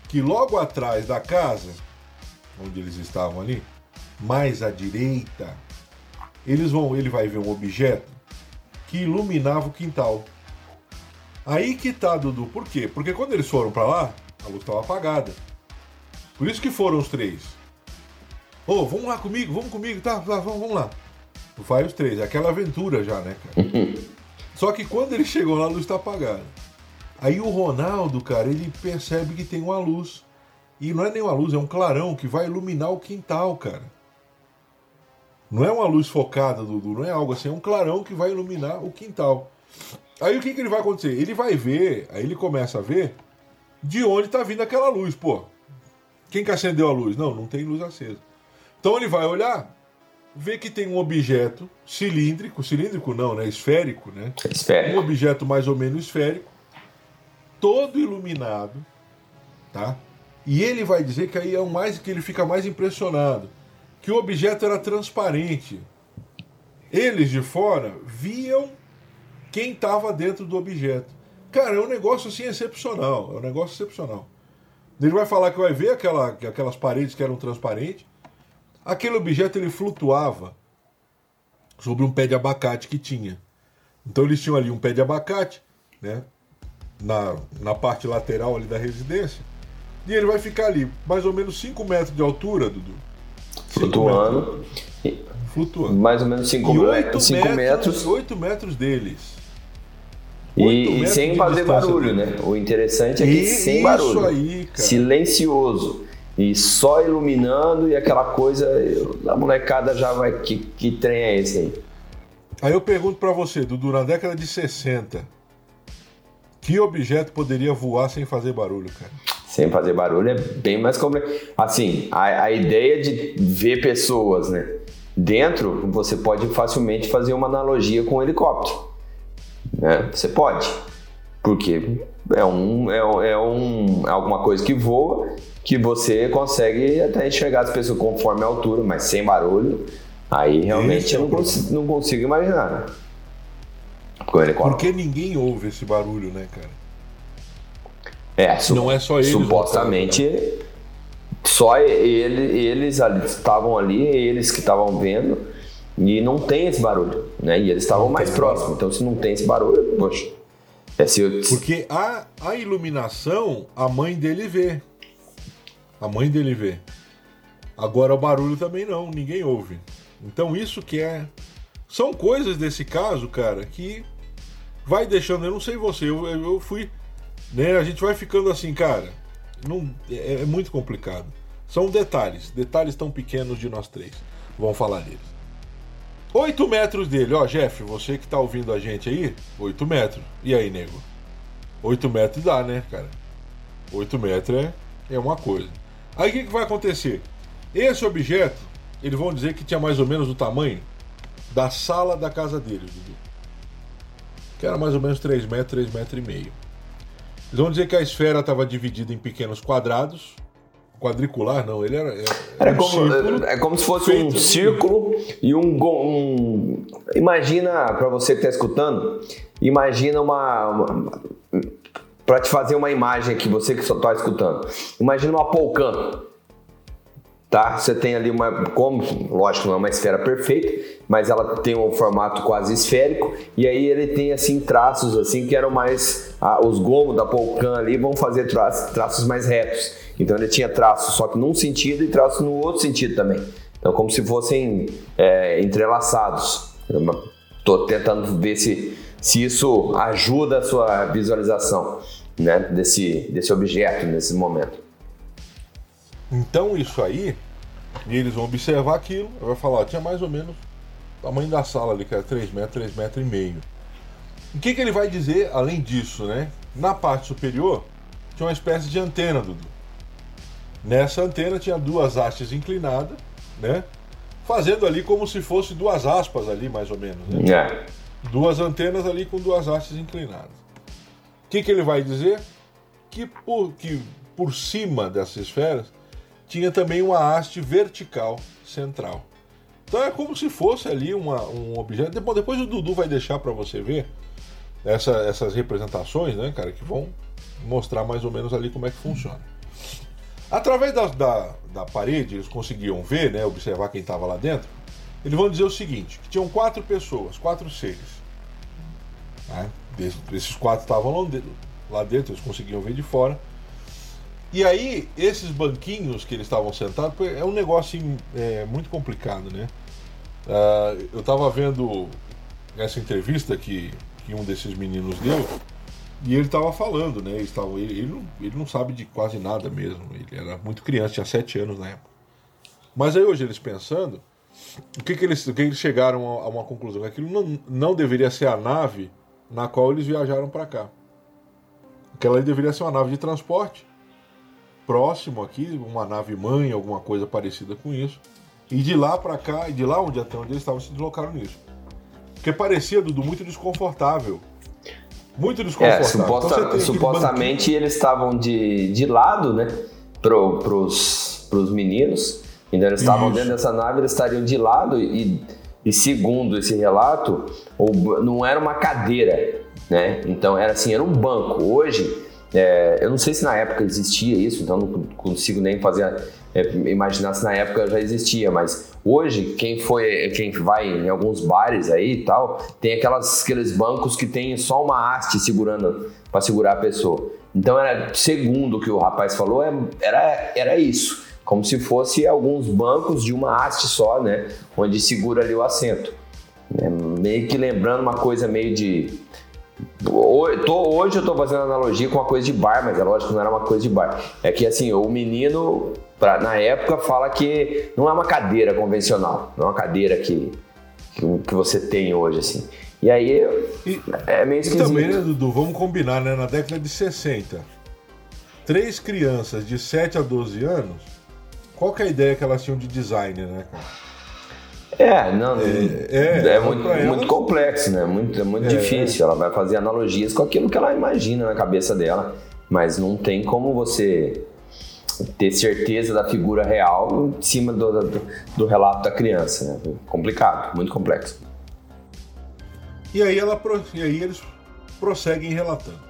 que logo atrás da casa, onde eles estavam ali, mais à direita, eles vão, ele vai ver um objeto que iluminava o quintal. Aí que tá, Dudu. Por quê? Porque quando eles foram para lá, a luz estava apagada. Por isso que foram os três. Ô, oh, vamos lá comigo, vamos comigo, tá, tá vamos, vamos lá. Vai os três, é aquela aventura já, né, cara? Só que quando ele chegou lá, a luz está apagada. Aí o Ronaldo, cara, ele percebe que tem uma luz. E não é nem uma luz, é um clarão que vai iluminar o quintal, cara. Não é uma luz focada, Dudu, não é algo assim, é um clarão que vai iluminar o quintal. Aí o que, que ele vai acontecer? Ele vai ver, aí ele começa a ver de onde está vindo aquela luz, pô. Quem que acendeu a luz? Não, não tem luz acesa. Então ele vai olhar, vê que tem um objeto cilíndrico, cilíndrico não, né? Esférico, né? Esférico. Um objeto mais ou menos esférico, todo iluminado, tá? E ele vai dizer que aí é o mais que ele fica mais impressionado, que o objeto era transparente. Eles de fora viam quem estava dentro do objeto. Cara, é um negócio assim excepcional, é um negócio excepcional. Ele vai falar que vai ver aquela, aquelas paredes que eram transparentes. Aquele objeto ele flutuava sobre um pé de abacate que tinha. Então eles tinham ali um pé de abacate, né? Na, na parte lateral ali da residência. E ele vai ficar ali, mais ou menos 5 metros de altura, Dudu. Flutuando. Flutuando. Mais ou menos 5 metros. 5 metros. 8 metros deles. E, e sem fazer barulho, né? O interessante é que e, sem barulho. Aí, silencioso. E só iluminando e aquela coisa, a molecada já vai. Que, que trem é esse aí? Aí eu pergunto para você, Dudu, na década de 60, que objeto poderia voar sem fazer barulho, cara? Sem fazer barulho é bem mais complexo. Assim, a, a ideia de ver pessoas, né? Dentro, você pode facilmente fazer uma analogia com um helicóptero. Né? Você pode. Porque é, um, é, é, um, alguma coisa que voa, que você consegue até enxergar as pessoas conforme a altura, mas sem barulho. Aí realmente eu não consigo, não consigo imaginar. Né? Porque ninguém ouve esse barulho, né, cara? É, não é só eles. Supostamente, né? só ele, eles estavam ali, eles que estavam vendo. E não tem esse barulho, né? E eles estavam mais próximos. Então, se não tem esse barulho, poxa. É se eu... Porque a, a iluminação, a mãe dele vê. A mãe dele vê. Agora o barulho também não, ninguém ouve. Então isso que é. São coisas desse caso, cara, que vai deixando. Eu não sei você, eu, eu fui. Né, a gente vai ficando assim, cara. Não, é, é muito complicado. São detalhes, detalhes tão pequenos de nós três. Vamos falar deles. 8 metros dele, ó, Jeff, você que tá ouvindo a gente aí, 8 metros. E aí, nego? 8 metros dá, né, cara? 8 metros é, é uma coisa. Aí o que, que vai acontecer? Esse objeto, eles vão dizer que tinha mais ou menos o tamanho da sala da casa dele, Dudu. Que era mais ou menos 3 metros, 3 metros e meio. Eles vão dizer que a esfera estava dividida em pequenos quadrados, quadricular, não, ele era. Era, era um como, é como se fosse um círculo e um, um imagina para você que está escutando, imagina uma, uma para te fazer uma imagem aqui, você que só está escutando, imagina uma polcã tá? Você tem ali uma, como, lógico, não é uma esfera perfeita, mas ela tem um formato quase esférico e aí ele tem assim traços assim que eram mais ah, os gomos da polcã ali vão fazer traços, traços mais retos. Então ele tinha traços só que num sentido e traços no outro sentido também. Então como se fossem é, entrelaçados. Tô tentando ver se, se isso ajuda a sua visualização né, desse, desse objeto nesse momento. Então isso aí, e eles vão observar aquilo, vai falar, ó, tinha mais ou menos o tamanho da sala ali, que era 3 metros, 3 metros e meio. O que, que ele vai dizer além disso, né? Na parte superior tinha uma espécie de antena, Dudu. Nessa antena tinha duas hastes inclinadas, né? Fazendo ali como se fosse duas aspas ali, mais ou menos. Né? É. Duas antenas ali com duas hastes inclinadas. O que, que ele vai dizer? Que por, que por cima dessas esferas tinha também uma haste vertical central. Então é como se fosse ali uma, um objeto. Depois, depois o Dudu vai deixar para você ver essa, essas representações, né, cara, que vão mostrar mais ou menos ali como é que funciona. Através da, da, da parede, eles conseguiam ver, né, observar quem estava lá dentro. Eles vão dizer o seguinte: que tinham quatro pessoas, quatro seres. Né? Esses quatro estavam lá dentro, eles conseguiam ver de fora. E aí, esses banquinhos que eles estavam sentados, é um negócio assim, é, muito complicado, né? Uh, eu estava vendo essa entrevista que, que um desses meninos deu, e ele estava falando, né? Ele, ele, ele, não, ele não sabe de quase nada mesmo. Ele era muito criança, tinha sete anos na época. Mas aí hoje eles pensando, o que, que, eles, o que eles chegaram a, a uma conclusão? Aquilo não, não deveria ser a nave na qual eles viajaram para cá. Aquela ali deveria ser uma nave de transporte, próximo aqui, uma nave mãe, alguma coisa parecida com isso. E de lá para cá, e de lá onde até onde eles estavam, se deslocaram nisso. Porque parecia, Dudu, muito desconfortável muito desconfortável. É, suposta, então supostamente eles estavam de, de lado, né? Pro, pros, pros meninos. Então eles estavam dentro dessa nave, eles estariam de lado e, e segundo esse relato, não era uma cadeira, né? Então era assim, era um banco. Hoje, é, eu não sei se na época existia isso, então não consigo nem fazer é, imaginar se na época já existia, mas hoje quem foi, quem vai em alguns bares aí e tal, tem aquelas, aqueles bancos que tem só uma haste segurando para segurar a pessoa. Então era segundo o que o rapaz falou, é, era, era isso, como se fosse alguns bancos de uma haste só, né, onde segura ali o assento. É, meio que lembrando uma coisa meio de Hoje eu estou fazendo analogia com uma coisa de bar, mas é lógico que não era uma coisa de bar. É que assim, o menino pra, na época fala que não é uma cadeira convencional, não é uma cadeira que, que, que você tem hoje, assim. E aí e, é meio esquisito. E também, né, Dudu, vamos combinar, né? Na década de 60, três crianças de 7 a 12 anos, qual que é a ideia que elas tinham de design, né, cara? É, não, é, é, é muito, muito complexo, né? Muito, é muito é, difícil. Ela vai fazer analogias com aquilo que ela imagina na cabeça dela, mas não tem como você ter certeza da figura real em cima do, do, do relato da criança. Né? Complicado, muito complexo. E aí, ela, e aí eles prosseguem relatando.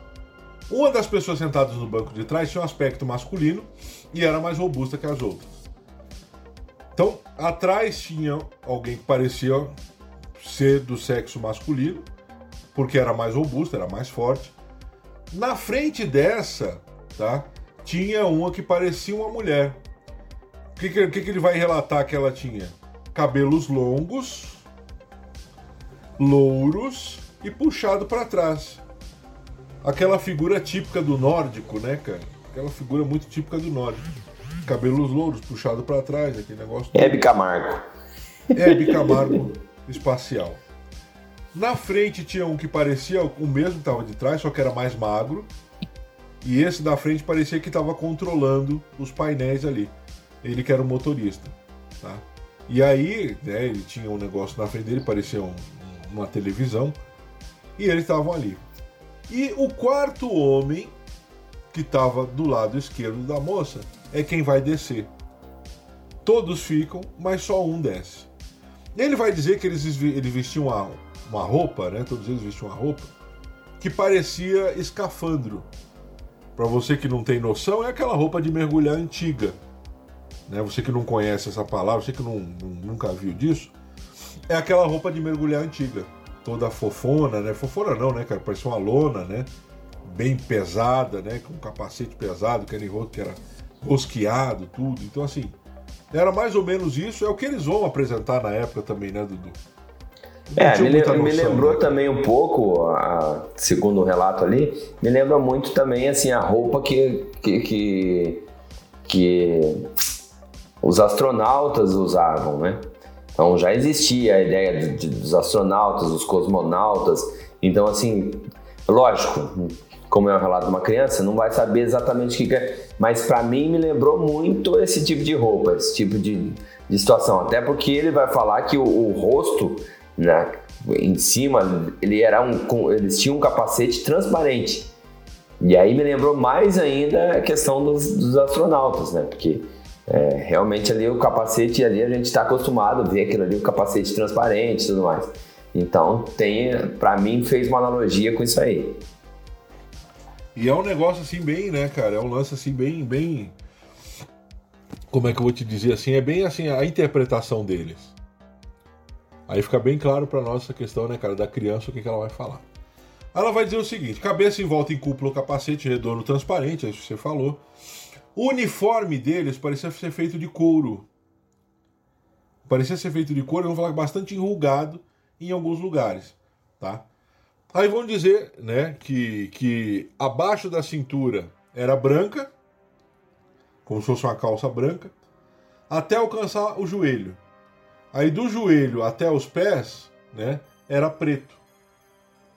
Uma das pessoas sentadas no banco de trás tinha um aspecto masculino e era mais robusta que as outras. Então, atrás tinha alguém que parecia ser do sexo masculino, porque era mais robusta, era mais forte. Na frente dessa, tá? tinha uma que parecia uma mulher. O que, que, que ele vai relatar que ela tinha? Cabelos longos, louros e puxado para trás. Aquela figura típica do nórdico, né, cara? Aquela figura muito típica do nórdico. Cabelos louros, puxado para trás, aquele negócio. Hebe Camargo. Hebe Camargo espacial. Na frente tinha um que parecia o mesmo que estava de trás, só que era mais magro. E esse da frente parecia que estava controlando os painéis ali. Ele que era o motorista. Tá? E aí, né, ele tinha um negócio na frente dele, parecia um, uma televisão. E eles estavam ali. E o quarto homem, que estava do lado esquerdo da moça, é quem vai descer. Todos ficam, mas só um desce. Ele vai dizer que eles, eles vestiam uma, uma roupa, né? Todos eles vestiam uma roupa que parecia escafandro. Para você que não tem noção, é aquela roupa de mergulhar antiga. Né? Você que não conhece essa palavra, você que não, nunca viu disso, é aquela roupa de mergulhar antiga. Toda fofona, né? Fofona não, né, cara? Parecia uma lona, né? Bem pesada, né? Com um capacete pesado, aquele rosto que era rosqueado, tudo. Então, assim, era mais ou menos isso. É o que eles vão apresentar na época também, né, Dudu? É, me, noção, me, lembrou né? também um pouco, a, segundo o relato ali, me lembra muito também assim a roupa que, que, que, que os astronautas usavam, né? Então já existia a ideia de, de, dos astronautas, dos cosmonautas. Então, assim, lógico, como é um relato de uma criança, não vai saber exatamente o que é. Mas para mim me lembrou muito esse tipo de roupa, esse tipo de, de situação. Até porque ele vai falar que o, o rosto, né, em cima, ele era um, eles tinham um capacete transparente. E aí me lembrou mais ainda a questão dos, dos astronautas, né? Porque é, realmente ali o capacete ali a gente está acostumado a ver aquilo ali, o capacete transparente e tudo mais. Então tem, para mim fez uma analogia com isso aí. E é um negócio assim bem, né, cara? É um lance assim bem, bem. Como é que eu vou te dizer assim? É bem assim a interpretação deles. Aí fica bem claro para nós essa questão, né, cara, da criança o que, que ela vai falar. Ela vai dizer o seguinte: cabeça em volta em cúpula, capacete redondo transparente, é isso que você falou. O uniforme deles parecia ser feito de couro. Parecia ser feito de couro, vamos falar bastante enrugado em alguns lugares, tá? Aí vão dizer, né, que, que abaixo da cintura era branca, como se fosse uma calça branca, até alcançar o joelho. Aí do joelho até os pés, né, era preto.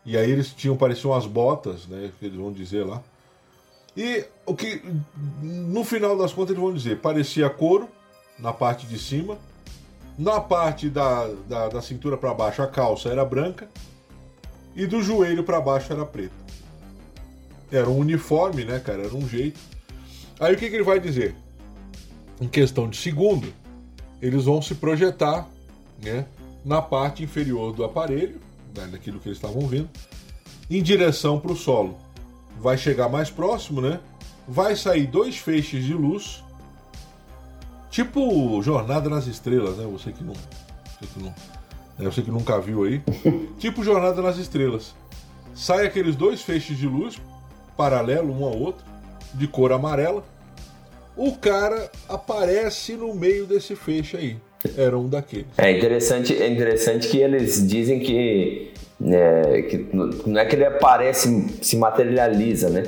E aí eles tinham pareciam as botas, né, que eles vão dizer lá. E o que no final das contas eles vão dizer, parecia couro na parte de cima, na parte da, da, da cintura para baixo a calça era branca e do joelho para baixo era preto. Era um uniforme, né, cara? Era um jeito. Aí o que, que ele vai dizer? Em questão de segundo, eles vão se projetar, né, na parte inferior do aparelho, né, que eles estavam vendo, em direção para o solo. Vai chegar mais próximo, né? Vai sair dois feixes de luz, tipo Jornada nas Estrelas, né? Você que não, você que não né, você que nunca viu aí. tipo Jornada nas Estrelas. Sai aqueles dois feixes de luz, paralelo um ao outro, de cor amarela. O cara aparece no meio desse feixe aí. Era um daqueles. É interessante, é interessante que eles dizem que, é, que não é que ele aparece, se materializa, né?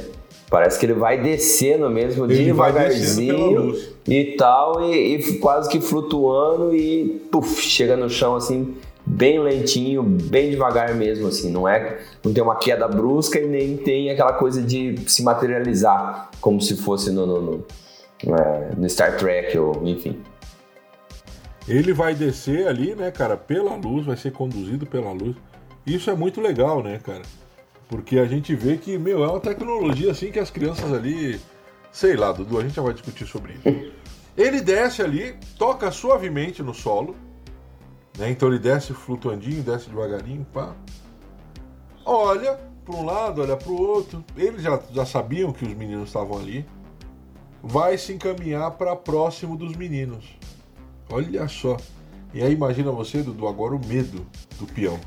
Parece que ele vai descendo mesmo ele devagarzinho e tal, e, e, quase que flutuando e puf, chega no chão assim, bem lentinho, bem devagar mesmo, assim. Não é, não tem uma queda brusca e nem tem aquela coisa de se materializar como se fosse no, no, no, é, no Star Trek ou enfim. Ele vai descer ali, né, cara, pela luz, vai ser conduzido pela luz. Isso é muito legal, né, cara? Porque a gente vê que, meu, é uma tecnologia assim que as crianças ali. Sei lá, Dudu, a gente já vai discutir sobre isso. Ele desce ali, toca suavemente no solo, né? Então ele desce flutuandinho, desce devagarinho, pá. Olha para um lado, olha para o outro. Eles já, já sabiam que os meninos estavam ali. Vai se encaminhar para próximo dos meninos. Olha só. E aí imagina você, Dudu, agora o medo do peão.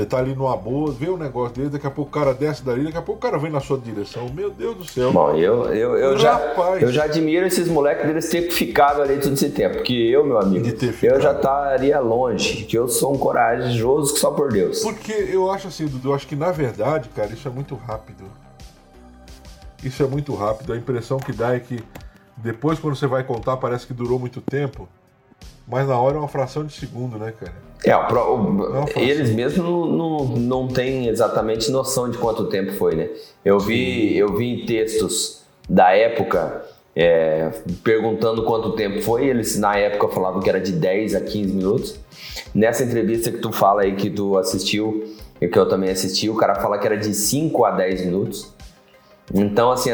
Você tá ali numa boa, vê um negócio dele, daqui a pouco o cara desce dali, daqui a pouco o cara vem na sua direção. Meu Deus do céu. Bom, eu, eu, eu, já, eu já admiro esses moleques deles terem ficado ali todo esse tempo. Porque eu, meu amigo, eu já estaria longe. Que eu sou um corajoso que só por Deus. Porque eu acho assim, Dudu, eu acho que na verdade, cara, isso é muito rápido. Isso é muito rápido. A impressão que dá é que depois, quando você vai contar, parece que durou muito tempo. Mas na hora é uma fração de segundo, né, cara? É, o, o, eles mesmos não, não, não têm exatamente noção de quanto tempo foi, né? Eu vi, eu vi textos da época é, perguntando quanto tempo foi, eles na época falavam que era de 10 a 15 minutos. Nessa entrevista que tu fala aí que tu assistiu, e que eu também assisti, o cara fala que era de 5 a 10 minutos. Então, assim,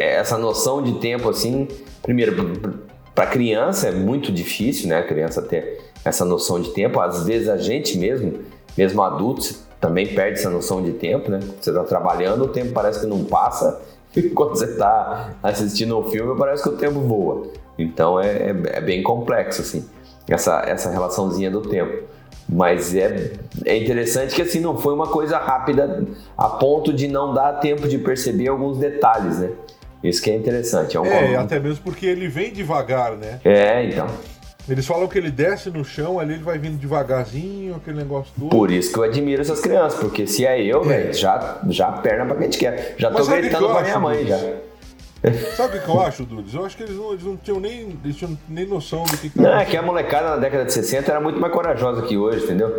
essa noção de tempo, assim, primeiro, para criança é muito difícil, né? A criança ter essa noção de tempo. Às vezes a gente mesmo, mesmo adultos, também perde essa noção de tempo, né? Você está trabalhando, o tempo parece que não passa. E quando você está assistindo um filme, parece que o tempo voa. Então é, é, é, bem complexo, assim, essa, essa relaçãozinha do tempo. Mas é, é interessante que assim não foi uma coisa rápida a ponto de não dar tempo de perceber alguns detalhes, né? Isso que é interessante. É, um é até mesmo porque ele vem devagar, né? É, então. Eles falam que ele desce no chão, ali ele vai vindo devagarzinho, aquele negócio todo. Por isso que eu admiro essas crianças, porque se é eu, É. velho, já, já perna pra quem te quer. Já Mas tô gritando pra minha mãe já. Sabe o que eu acho, Dudes? Eu acho que eles não, eles não tinham nem, eles tinham nem noção do que, que Não, é que a molecada na década de 60 era muito mais corajosa que hoje, entendeu?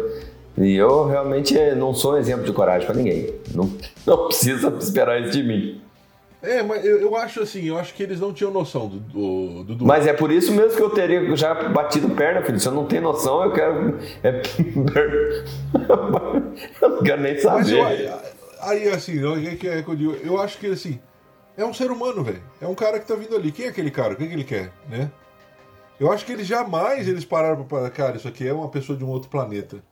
E eu realmente não sou um exemplo de coragem pra ninguém. Não, não precisa esperar isso de mim. É, mas eu, eu acho assim, eu acho que eles não tinham noção do, do, do, Mas é por isso mesmo que eu teria já batido perna, filho. Se eu não tenho noção, eu quero. É... eu não quero nem Mas eu, saber. aí assim, eu- que é que eu digo? Eu acho que assim, é um ser humano, velho. É um cara que tá vindo ali. Quem é aquele cara? O que, que ele quer, né? Eu acho que eles jamais eles pararam pra falar, cara, isso aqui é uma pessoa de um outro planeta.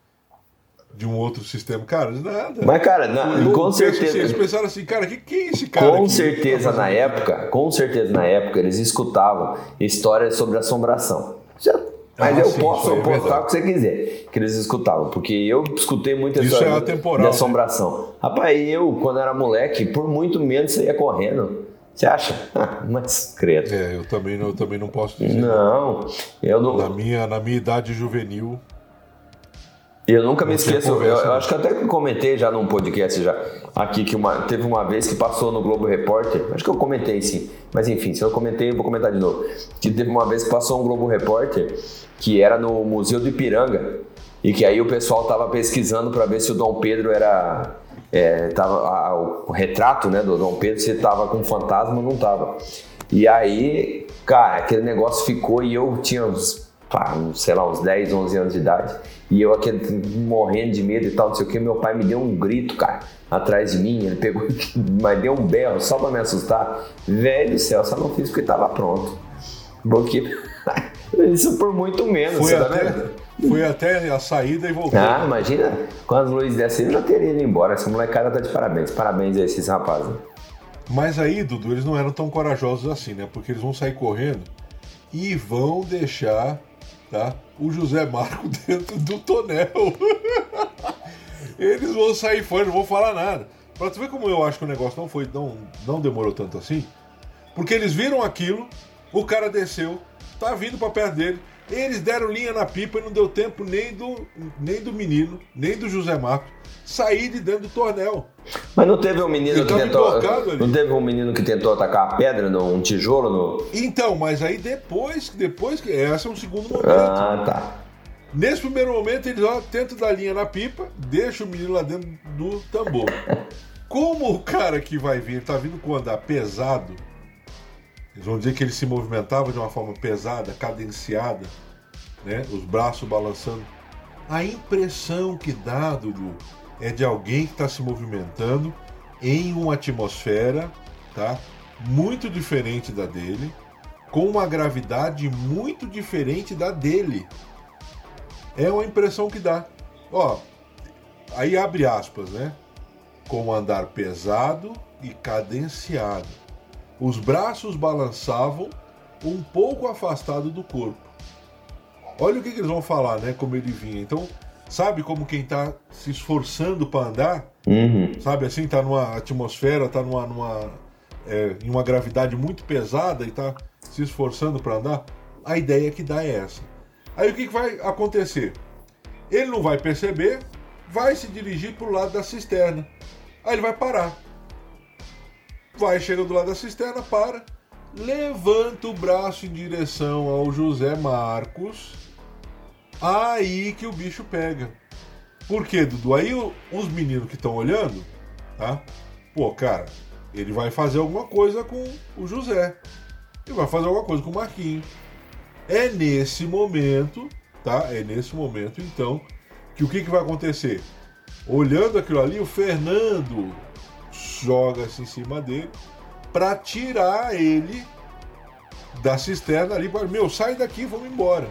De um outro sistema. Cara, nada. Mas, cara, na- Eu com assim, certeza. eles pensaram assim, cara, que, que é esse cara? Com aqui? certeza Tá na época, com certeza na época, eles escutavam histórias sobre assombração. Já- Mas Ah, eu sim, posso é apostar o que você quiser, que eles escutavam, porque eu escutei muita Isso história é de- atemporal, de né? assombração. Rapaz, eu, quando era moleque, por muito menos você ia correndo. Você acha? Mas credo. É, eu também, não, eu também não posso dizer. Não, eu não. Na minha, na minha idade juvenil, Eu nunca me esqueço, eu, eu acho que até comentei já num podcast já aqui que uma, teve uma vez que passou no Globo Repórter, acho que eu comentei sim, mas enfim, se eu comentei, eu vou comentar de novo. Que teve uma vez que passou um Globo Repórter que era no Museu do Ipiranga e que aí o pessoal tava pesquisando para ver se o Dom Pedro era é, tava a- o retrato, né, do Dom Pedro se tava com fantasma ou não tava. E aí, cara, aquele negócio ficou e eu tinha uns pá, sei lá, uns 10, 11 anos de idade. E eu aquele morrendo de medo e tal, não sei o que. Meu pai me deu um grito, cara, atrás de mim. Ele pegou, mas deu um berro só pra me assustar. Velho do céu, só não fiz porque tava pronto. Porque isso por muito menos, foi tá até, foi até a saída e voltou. Ah, imagina, quando as luzes dessem, eu já teria ido embora. Essa molecada tá de parabéns. Parabéns a esses rapazes. Mas aí, Dudu, eles não eram tão corajosos assim, né? Porque eles vão sair correndo e vão deixar tá, o José Marco dentro do tonel. eles vão sair fora, não vão falar nada. Pra tu ver como eu acho que o negócio não foi, não, não demorou tanto assim. Porque eles viram aquilo, o cara desceu, tá vindo pra perto dele. Eles deram linha na pipa e não deu tempo nem do, nem do menino, nem do José Marco sair de dentro do tornel. Mas não teve um menino que tentou. Não teve um menino que tentou atacar a pedra, no- um tijolo no. Então, mas aí depois, depois que. Esse é um segundo momento. Ah, tá. Nesse primeiro momento, eles ó, tentam dar linha na pipa, deixa o menino lá dentro do tambor. Como o cara que vai vir tá vindo com andar pesado, eles vão dizer que ele se movimentava de uma forma pesada, cadenciada, né? Os braços balançando. A impressão que dá, Dudu, é de alguém que está se movimentando em uma atmosfera, tá? Muito diferente da dele, com uma gravidade muito diferente da dele. É uma impressão que dá. Ó, aí abre aspas, né? Com um andar pesado e cadenciado. Os braços balançavam um pouco afastado do corpo. Olha o que, que eles vão falar, né? Como ele vinha. Então, sabe como quem tá se esforçando para andar? Uhum. Sabe assim, tá numa atmosfera, tá numa, numa é, em uma gravidade muito pesada e tá se esforçando para andar? A ideia que dá é essa. Aí o que, que vai acontecer? Ele não vai perceber, vai se dirigir pro lado da cisterna. Aí ele vai parar. Vai, chega do lado da cisterna, para, levanta o braço em direção ao José Marcos. Aí que o bicho pega. Por quê, Dudu? Aí os meninos que estão olhando, tá? Pô, cara, ele vai fazer alguma coisa com o José. Ele vai fazer alguma coisa com o Marquinhos. É nesse momento, tá? É nesse momento, então, que o que, que vai acontecer? Olhando aquilo ali, o Fernando joga-se em cima dele para tirar ele da cisterna ali. Pra, Meu, sai daqui, vamos embora,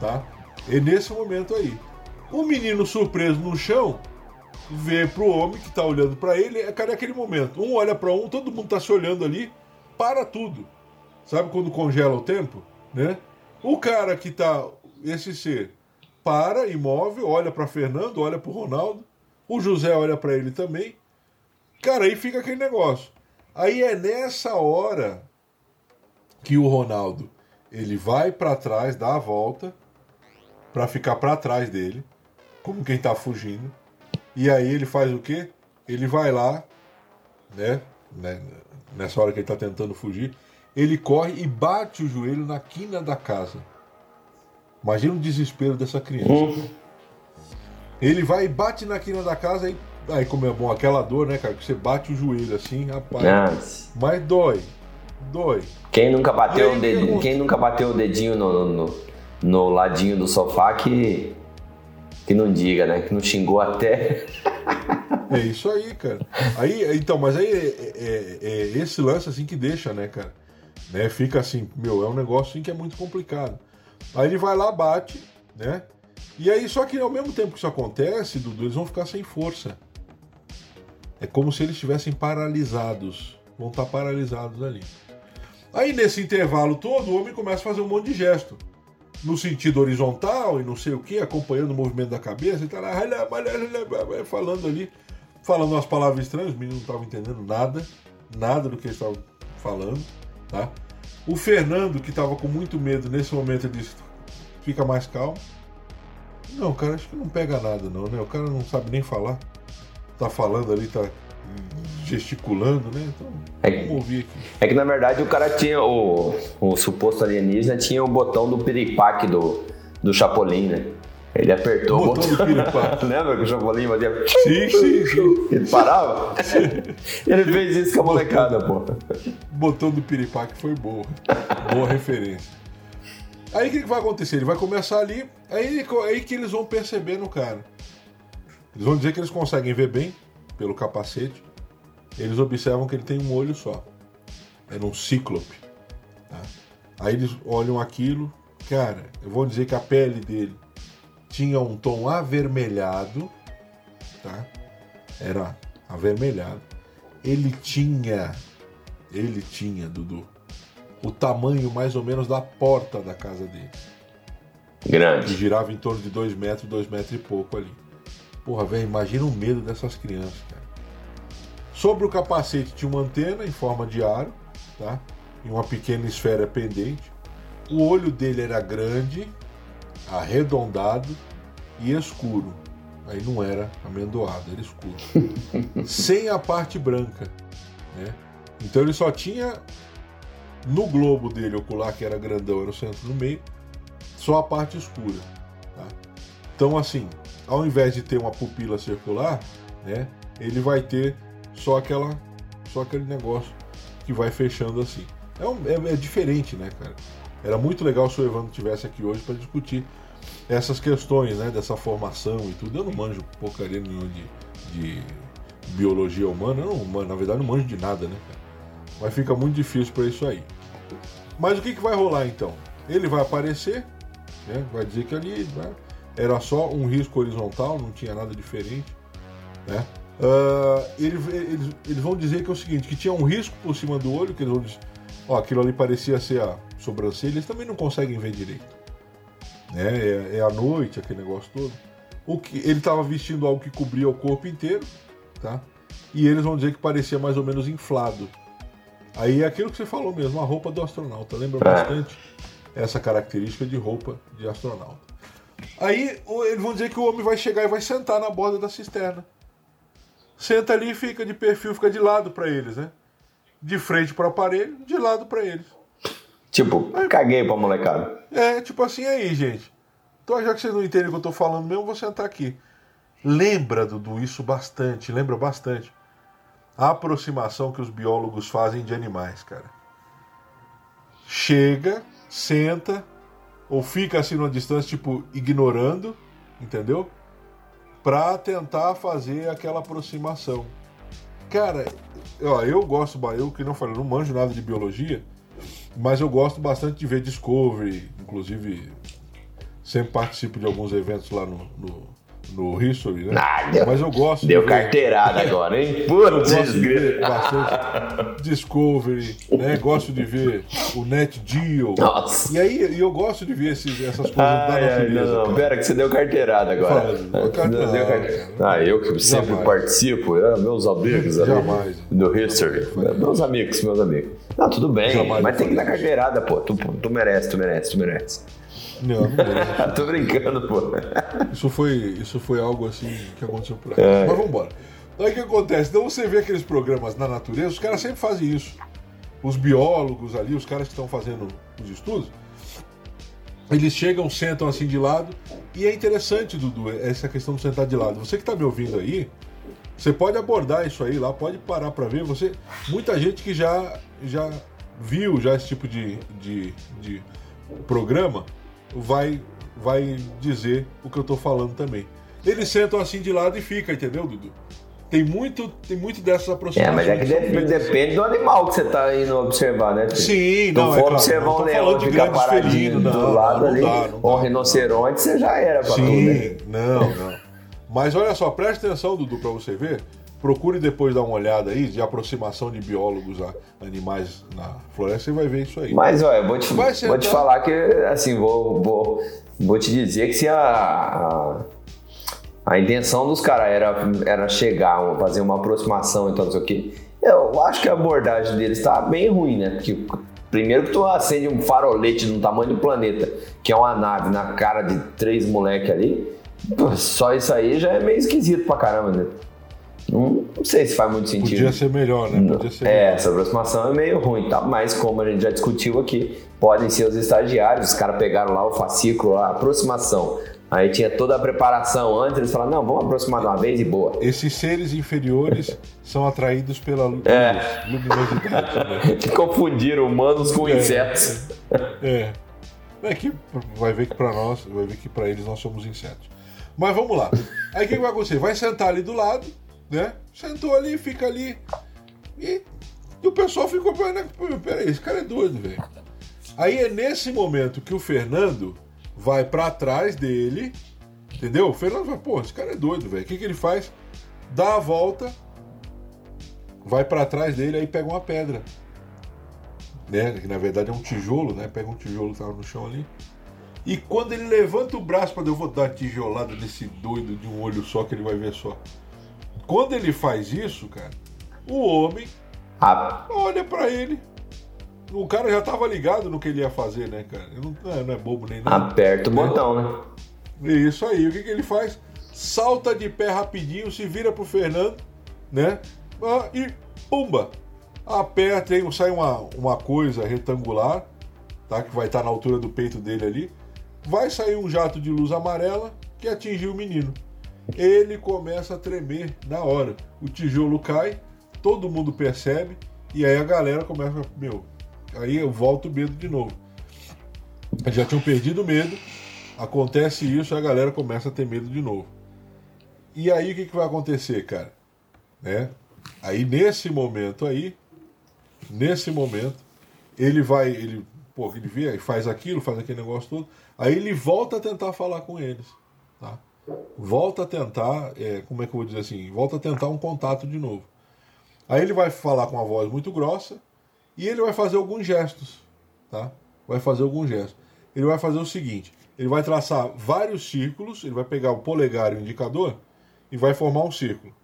tá? É nesse momento aí. O menino surpreso no chão vê pro homem que tá olhando para ele. é, Cadê aquele momento? Um olha para um, todo mundo tá se olhando ali, para tudo. Sabe quando congela o tempo, né? O cara que tá esse ser para imóvel, olha para Fernando, olha para Ronaldo, o José olha para ele também. Cara, aí fica aquele negócio. Aí é nessa hora que o Ronaldo ele vai para trás, dá a volta para ficar para trás dele, como quem tá fugindo. E aí ele faz o quê? Ele vai lá, né, né nessa hora que ele tá tentando fugir, ele corre e bate o joelho na quina da casa. Imagina o desespero dessa criança. Ele vai e bate na quina da casa e aí como é bom aquela dor, né, cara, que você bate o joelho assim, rapaz. Nossa. Mas dói. Dói. Quem nunca bateu, aí, o dedinho, quem nunca bateu o dedinho no, no, no ladinho do sofá que, que não diga, né? Que não xingou até. É isso aí, cara. Aí, então, mas aí é, é- é esse lance assim que deixa, né, cara? Né? Fica assim, meu, é um negócio assim que é muito complicado. Aí ele vai lá, bate, né? E aí, só que ao mesmo tempo que isso acontece, Dudu, eles vão ficar sem força. É como se eles estivessem paralisados. Vão estar paralisados ali. Aí nesse intervalo todo, o homem começa a fazer um monte de gesto. No sentido horizontal e não sei o que, acompanhando o movimento da cabeça e tal, falando ali, falando umas palavras estranhas, os meninos não estavam entendendo nada, nada do que eles estavam falando, tá? O Fernando, que estava com muito medo nesse momento, ele disse: fica mais calmo. Não, cara, acho que não pega nada, não, né? O cara não sabe nem falar. Tá falando ali, tá gesticulando, né? Então, É. vamos ouvir aqui. É que na verdade o cara tinha, o, o suposto alienígena tinha o botão do piripaque do, do Chapolin, né? Ele apertou o Botão do piripaque. Lembra que o Chapolin fazia. Sim, sim, sim. Ele parava? Ele fez isso com a molecada, pô. botão do piripaque foi boa. Boa referência. Aí o que, que vai acontecer? Ele vai começar ali, aí, aí que eles vão perceber no cara. Eles vão dizer que eles conseguem ver bem pelo capacete. Eles observam que ele tem um olho só. Era um cíclope. tá? Aí eles olham aquilo. Cara, eu vou dizer que a pele dele tinha um tom avermelhado. Tá? Era avermelhado. Ele tinha. Ele tinha, Dudu. O tamanho mais ou menos da porta da casa dele. Que Grande. girava em torno de 2 metros, 2 metros e pouco ali. Porra, velho, imagina o medo dessas crianças, cara. Sobre o capacete tinha uma antena em forma de aro, tá? E uma pequena esfera pendente. O olho dele era grande, arredondado e escuro. Aí não era amendoado, era escuro. Sem a parte branca, né? Então ele só tinha no globo dele ocular, que era grandão, era o centro no meio, só a parte escura. tá? Então, assim, ao invés de ter uma pupila circular, né, ele vai ter só aquela, só aquele negócio que vai fechando assim. É, um- é- é diferente, né, cara? Era muito legal se o Evandro tivesse aqui hoje para discutir essas questões, né, dessa formação e tudo. Eu não manjo porcaria nenhuma de, de biologia humana, eu não, na verdade, não manjo de nada, né, cara? Mas fica muito difícil para isso aí. Mas o que, que vai rolar então? Ele vai aparecer, né? vai dizer que ali né, era só um risco horizontal, não tinha nada diferente. Né? Ah, ele- eles, eles vão dizer que é o seguinte, que tinha um risco por cima do olho, que eles vão dizer, ó, aquilo ali parecia ser a sobrancelha, eles também não conseguem ver direito. Né? É, é a noite, aquele negócio todo. O que, ele estava vestindo algo que cobria o corpo inteiro, tá? E eles vão dizer que parecia mais ou menos inflado. Aí é aquilo que você falou mesmo, a roupa do astronauta. Lembra É. bastante essa característica de roupa de astronauta. Aí eles vão dizer que o homem vai chegar e vai sentar na borda da cisterna. Senta ali e fica de perfil, fica de lado para eles, né? De frente para o aparelho, de lado para eles. Tipo, caguei pra molecada. É, tipo assim, aí, gente. Então, já que vocês não entendem o que eu tô falando mesmo, eu vou sentar aqui. Lembra, Dudu, isso bastante, lembra bastante. A aproximação que os biólogos fazem de animais, cara. Chega, senta, ou fica assim numa distância, tipo, ignorando, entendeu? Pra tentar fazer aquela aproximação. Cara, ó, eu gosto, eu que não falei, não manjo nada de biologia, mas eu gosto bastante de ver Discovery, inclusive sempre participo de alguns eventos lá no, no, no History, né? Ah, deu, Mas eu gosto deu de ver- carteirada agora, hein? Putz, de bastante Discovery, né? Gosto de ver o Net Geo. Nossa. E aí eu gosto de ver esses, essas coisas da Ai, ai, natureza. não, não, pera que você deu carteirada agora. Fala, deu carteirada, Deu carteirada. Ah, eu que sempre Jamais. participo, é, meus amigos Jamais. do History. Meus amigos, meus amigos. Não, tudo bem, Jamais mas tem que dar carteirada, pô. Tu, tu merece, tu merece, tu merece. Não, não. Tô brincando, pô. Isso foi, isso foi algo assim que aconteceu por aí. É. Mas vamos embora. Aí o que acontece? Então você vê aqueles programas na natureza, os caras sempre fazem isso. Os biólogos ali, os caras que estão fazendo os estudos, eles chegam, sentam assim de lado. E é interessante, Dudu, essa questão de sentar de lado. Você que está me ouvindo aí, você pode abordar isso aí lá, pode parar para ver. Você, muita gente que já, já viu já esse tipo de, de, de programa vai, vai dizer o que eu tô falando também. Eles sentam assim de lado e fica, entendeu, Dudu? Tem muito, tem muito dessas É, aproximações. mas é que depende, depende do animal que você tá indo observar, né? filho? Sim, Se não, tu é for claro, observar não um leão de ficar paradinho do não, lado não ali, dá, não ou um rinoceronte, você já era pra tudo, né? Sim, não, não. Mas olha só, preste atenção, Dudu, pra você ver. Procure depois dar uma olhada aí de aproximação de biólogos a animais na floresta, você vai ver isso aí. Mas, olha, vou te, vou te falar que, assim, vou, vou, vou te dizer que se a, a, a intenção dos caras era, era chegar, fazer uma aproximação, então não sei o quê, eu acho que a abordagem deles tá bem ruim, né? Porque primeiro que tu acende um farolete do tamanho do planeta, que é uma nave na cara de três moleque ali, só isso aí já é meio esquisito pra caramba, né? Não, não sei se faz muito sentido. Podia ser melhor, né? Podia ser É, melhor. essa aproximação é meio ruim, tá? Mas como a gente já discutiu aqui, podem ser os estagiários, os caras pegaram lá o fascículo, lá, aproximação. Aí tinha toda a preparação antes, eles falaram, não, vamos aproximar de uma vez e boa. Esses seres inferiores são atraídos pela É. luminosidade. Né? Confundiram humanos com É. insetos. É. É que vai ver que pra nós, vai ver que pra eles nós somos insetos. Mas vamos lá. Aí o que vai acontecer? Vai sentar ali do lado, né? Sentou ali, fica ali. E, e o pessoal ficou, "Pô, né, pô, peraí, esse cara é doido, velho. Aí é nesse momento que o Fernando vai pra trás dele, entendeu? O Fernando vai, pô, esse cara é doido, velho. O que, que ele faz? Dá a volta, vai pra trás dele, aí pega uma pedra né? Que na verdade é um tijolo, né? Pega um tijolo que tava no chão ali. E quando ele levanta o braço para eu vou dar uma tijolada nesse doido de um olho só que ele vai ver só. Quando ele faz isso, cara, o homem Ah, olha para ele. O cara já tava ligado no que ele ia fazer, né, cara? Não, não é- não é bobo nem nada. aperta o botão, né? Isso aí, o que, que ele faz? Salta de pé rapidinho, se vira pro Fernando, né? Ah, E pumba! Aperta aí, sai uma, uma coisa retangular, tá? Que vai estar na altura do peito dele ali. Vai sair um jato de luz amarela que atingiu o menino. Ele começa a tremer na hora. O tijolo cai, todo mundo percebe, e aí a galera começa, meu, aí eu volto o medo de novo. Já tinham perdido o medo, acontece isso a galera começa a ter medo de novo. E aí o que, que vai acontecer, cara? Né? Aí nesse momento aí, nesse momento, ele vai, ele, pô, ele vê, faz aquilo, faz aquele negócio todo, aí ele volta a tentar falar com eles? Volta a tentar, é, como é que eu vou dizer assim? Volta a tentar um contato de novo. Aí ele vai falar com uma voz muito grossa e ele vai fazer alguns gestos, tá? Vai fazer alguns gestos. Ele vai fazer o seguinte: ele vai traçar vários círculos, ele vai pegar o polegar e o indicador e vai formar um círculo.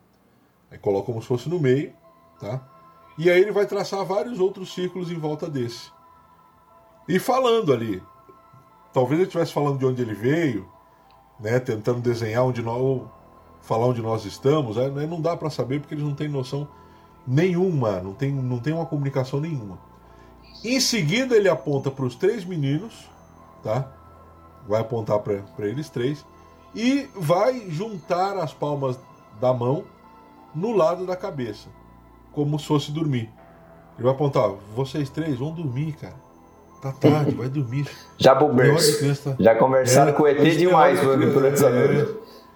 Aí coloca como se fosse no meio, tá? E aí ele vai traçar vários outros círculos em volta desse. E falando ali. Talvez ele estivesse falando de onde ele veio, né? Tentando desenhar onde nós. ou falar onde nós estamos. Aí não dá para saber porque eles não têm noção nenhuma, não tem, não tem uma comunicação nenhuma. Em seguida ele aponta para os três meninos, tá? Vai apontar para eles três e vai juntar as palmas da mão no lado da cabeça, como se fosse dormir. Ele vai apontar, vocês três vão dormir, cara. Tá tarde, vai dormir. Já é criança tá- Já conversaram É, com o ET é demais por, essa é.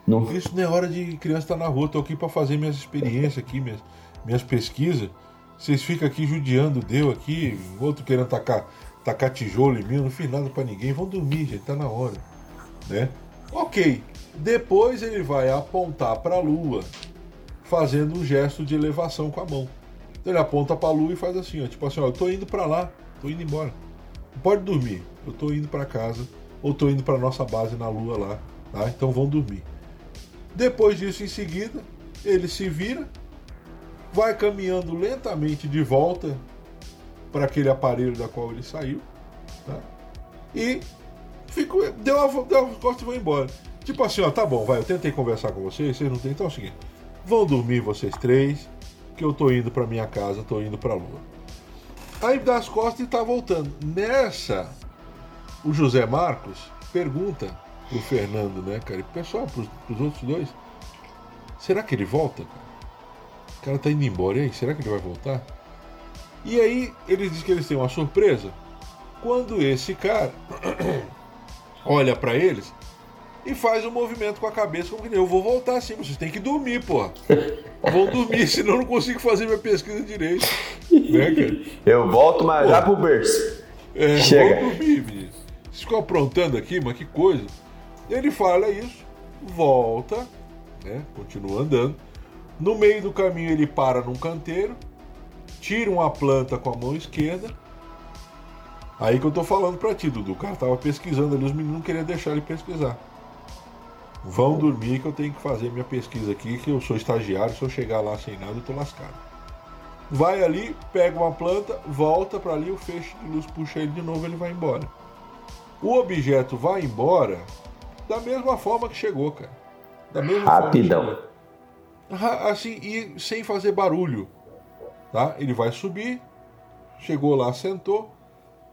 Não, Isso não é hora de criança estar na rua, tô aqui para fazer minhas experiências aqui, minhas, minhas pesquisas. Vocês ficam aqui judiando, deu aqui, outro querendo tacar, tacar tijolo em mim, não fiz nada para ninguém. Vão dormir, gente, tá na hora. Né? Ok. Depois ele vai apontar para a lua, fazendo um gesto de elevação com a mão. Então ele aponta para a lua e faz assim, ó, tipo assim, ó, eu tô indo para lá, tô indo embora. Pode dormir, eu tô indo para casa ou tô indo para nossa base na lua lá, tá? Então vão dormir. Depois disso, em seguida, ele se vira, vai caminhando lentamente de volta para aquele aparelho da qual ele saiu, tá? E ficou, deu a, deu a costa e foi embora. Tipo assim, ó, tá bom, vai, eu tentei conversar com vocês, vocês não tem, então é o seguinte, vão dormir vocês três, que eu tô indo para minha casa, tô indo para lua. Aí dá as costas e tá voltando. Nessa, o José Marcos pergunta pro Fernando, né, cara, e pessoal, pros, pros outros dois, será que ele volta, cara? O cara tá indo embora, e aí, será que ele vai voltar? E aí, eles dizem que eles têm uma surpresa. Quando esse cara olha para eles, e faz um movimento com a cabeça como que eu vou voltar sim, vocês têm que dormir, porra. Vão dormir, senão eu não consigo fazer minha pesquisa direito. Né, cara? Eu volto, mas já pro berço. É, Chega. Vão dormir, menino. Vocês ficam aprontando aqui, mas que coisa. Ele fala isso, volta, né? Continua andando. No meio do caminho ele para num canteiro, tira uma planta com a mão esquerda. Aí que eu tô falando pra ti, Dudu. O cara tava pesquisando ali, os meninos não queriam deixar ele pesquisar. Vão dormir que eu tenho que fazer minha pesquisa aqui, que eu sou estagiário, se eu chegar lá sem nada, eu tô lascado. Vai ali, pega uma planta, volta para ali, o feixe de luz puxa ele de novo, ele vai embora. O objeto vai embora da mesma forma que chegou, cara. Da mesma Rapidão. Assim, e sem fazer barulho. Tá? Ele vai subir, chegou lá, sentou.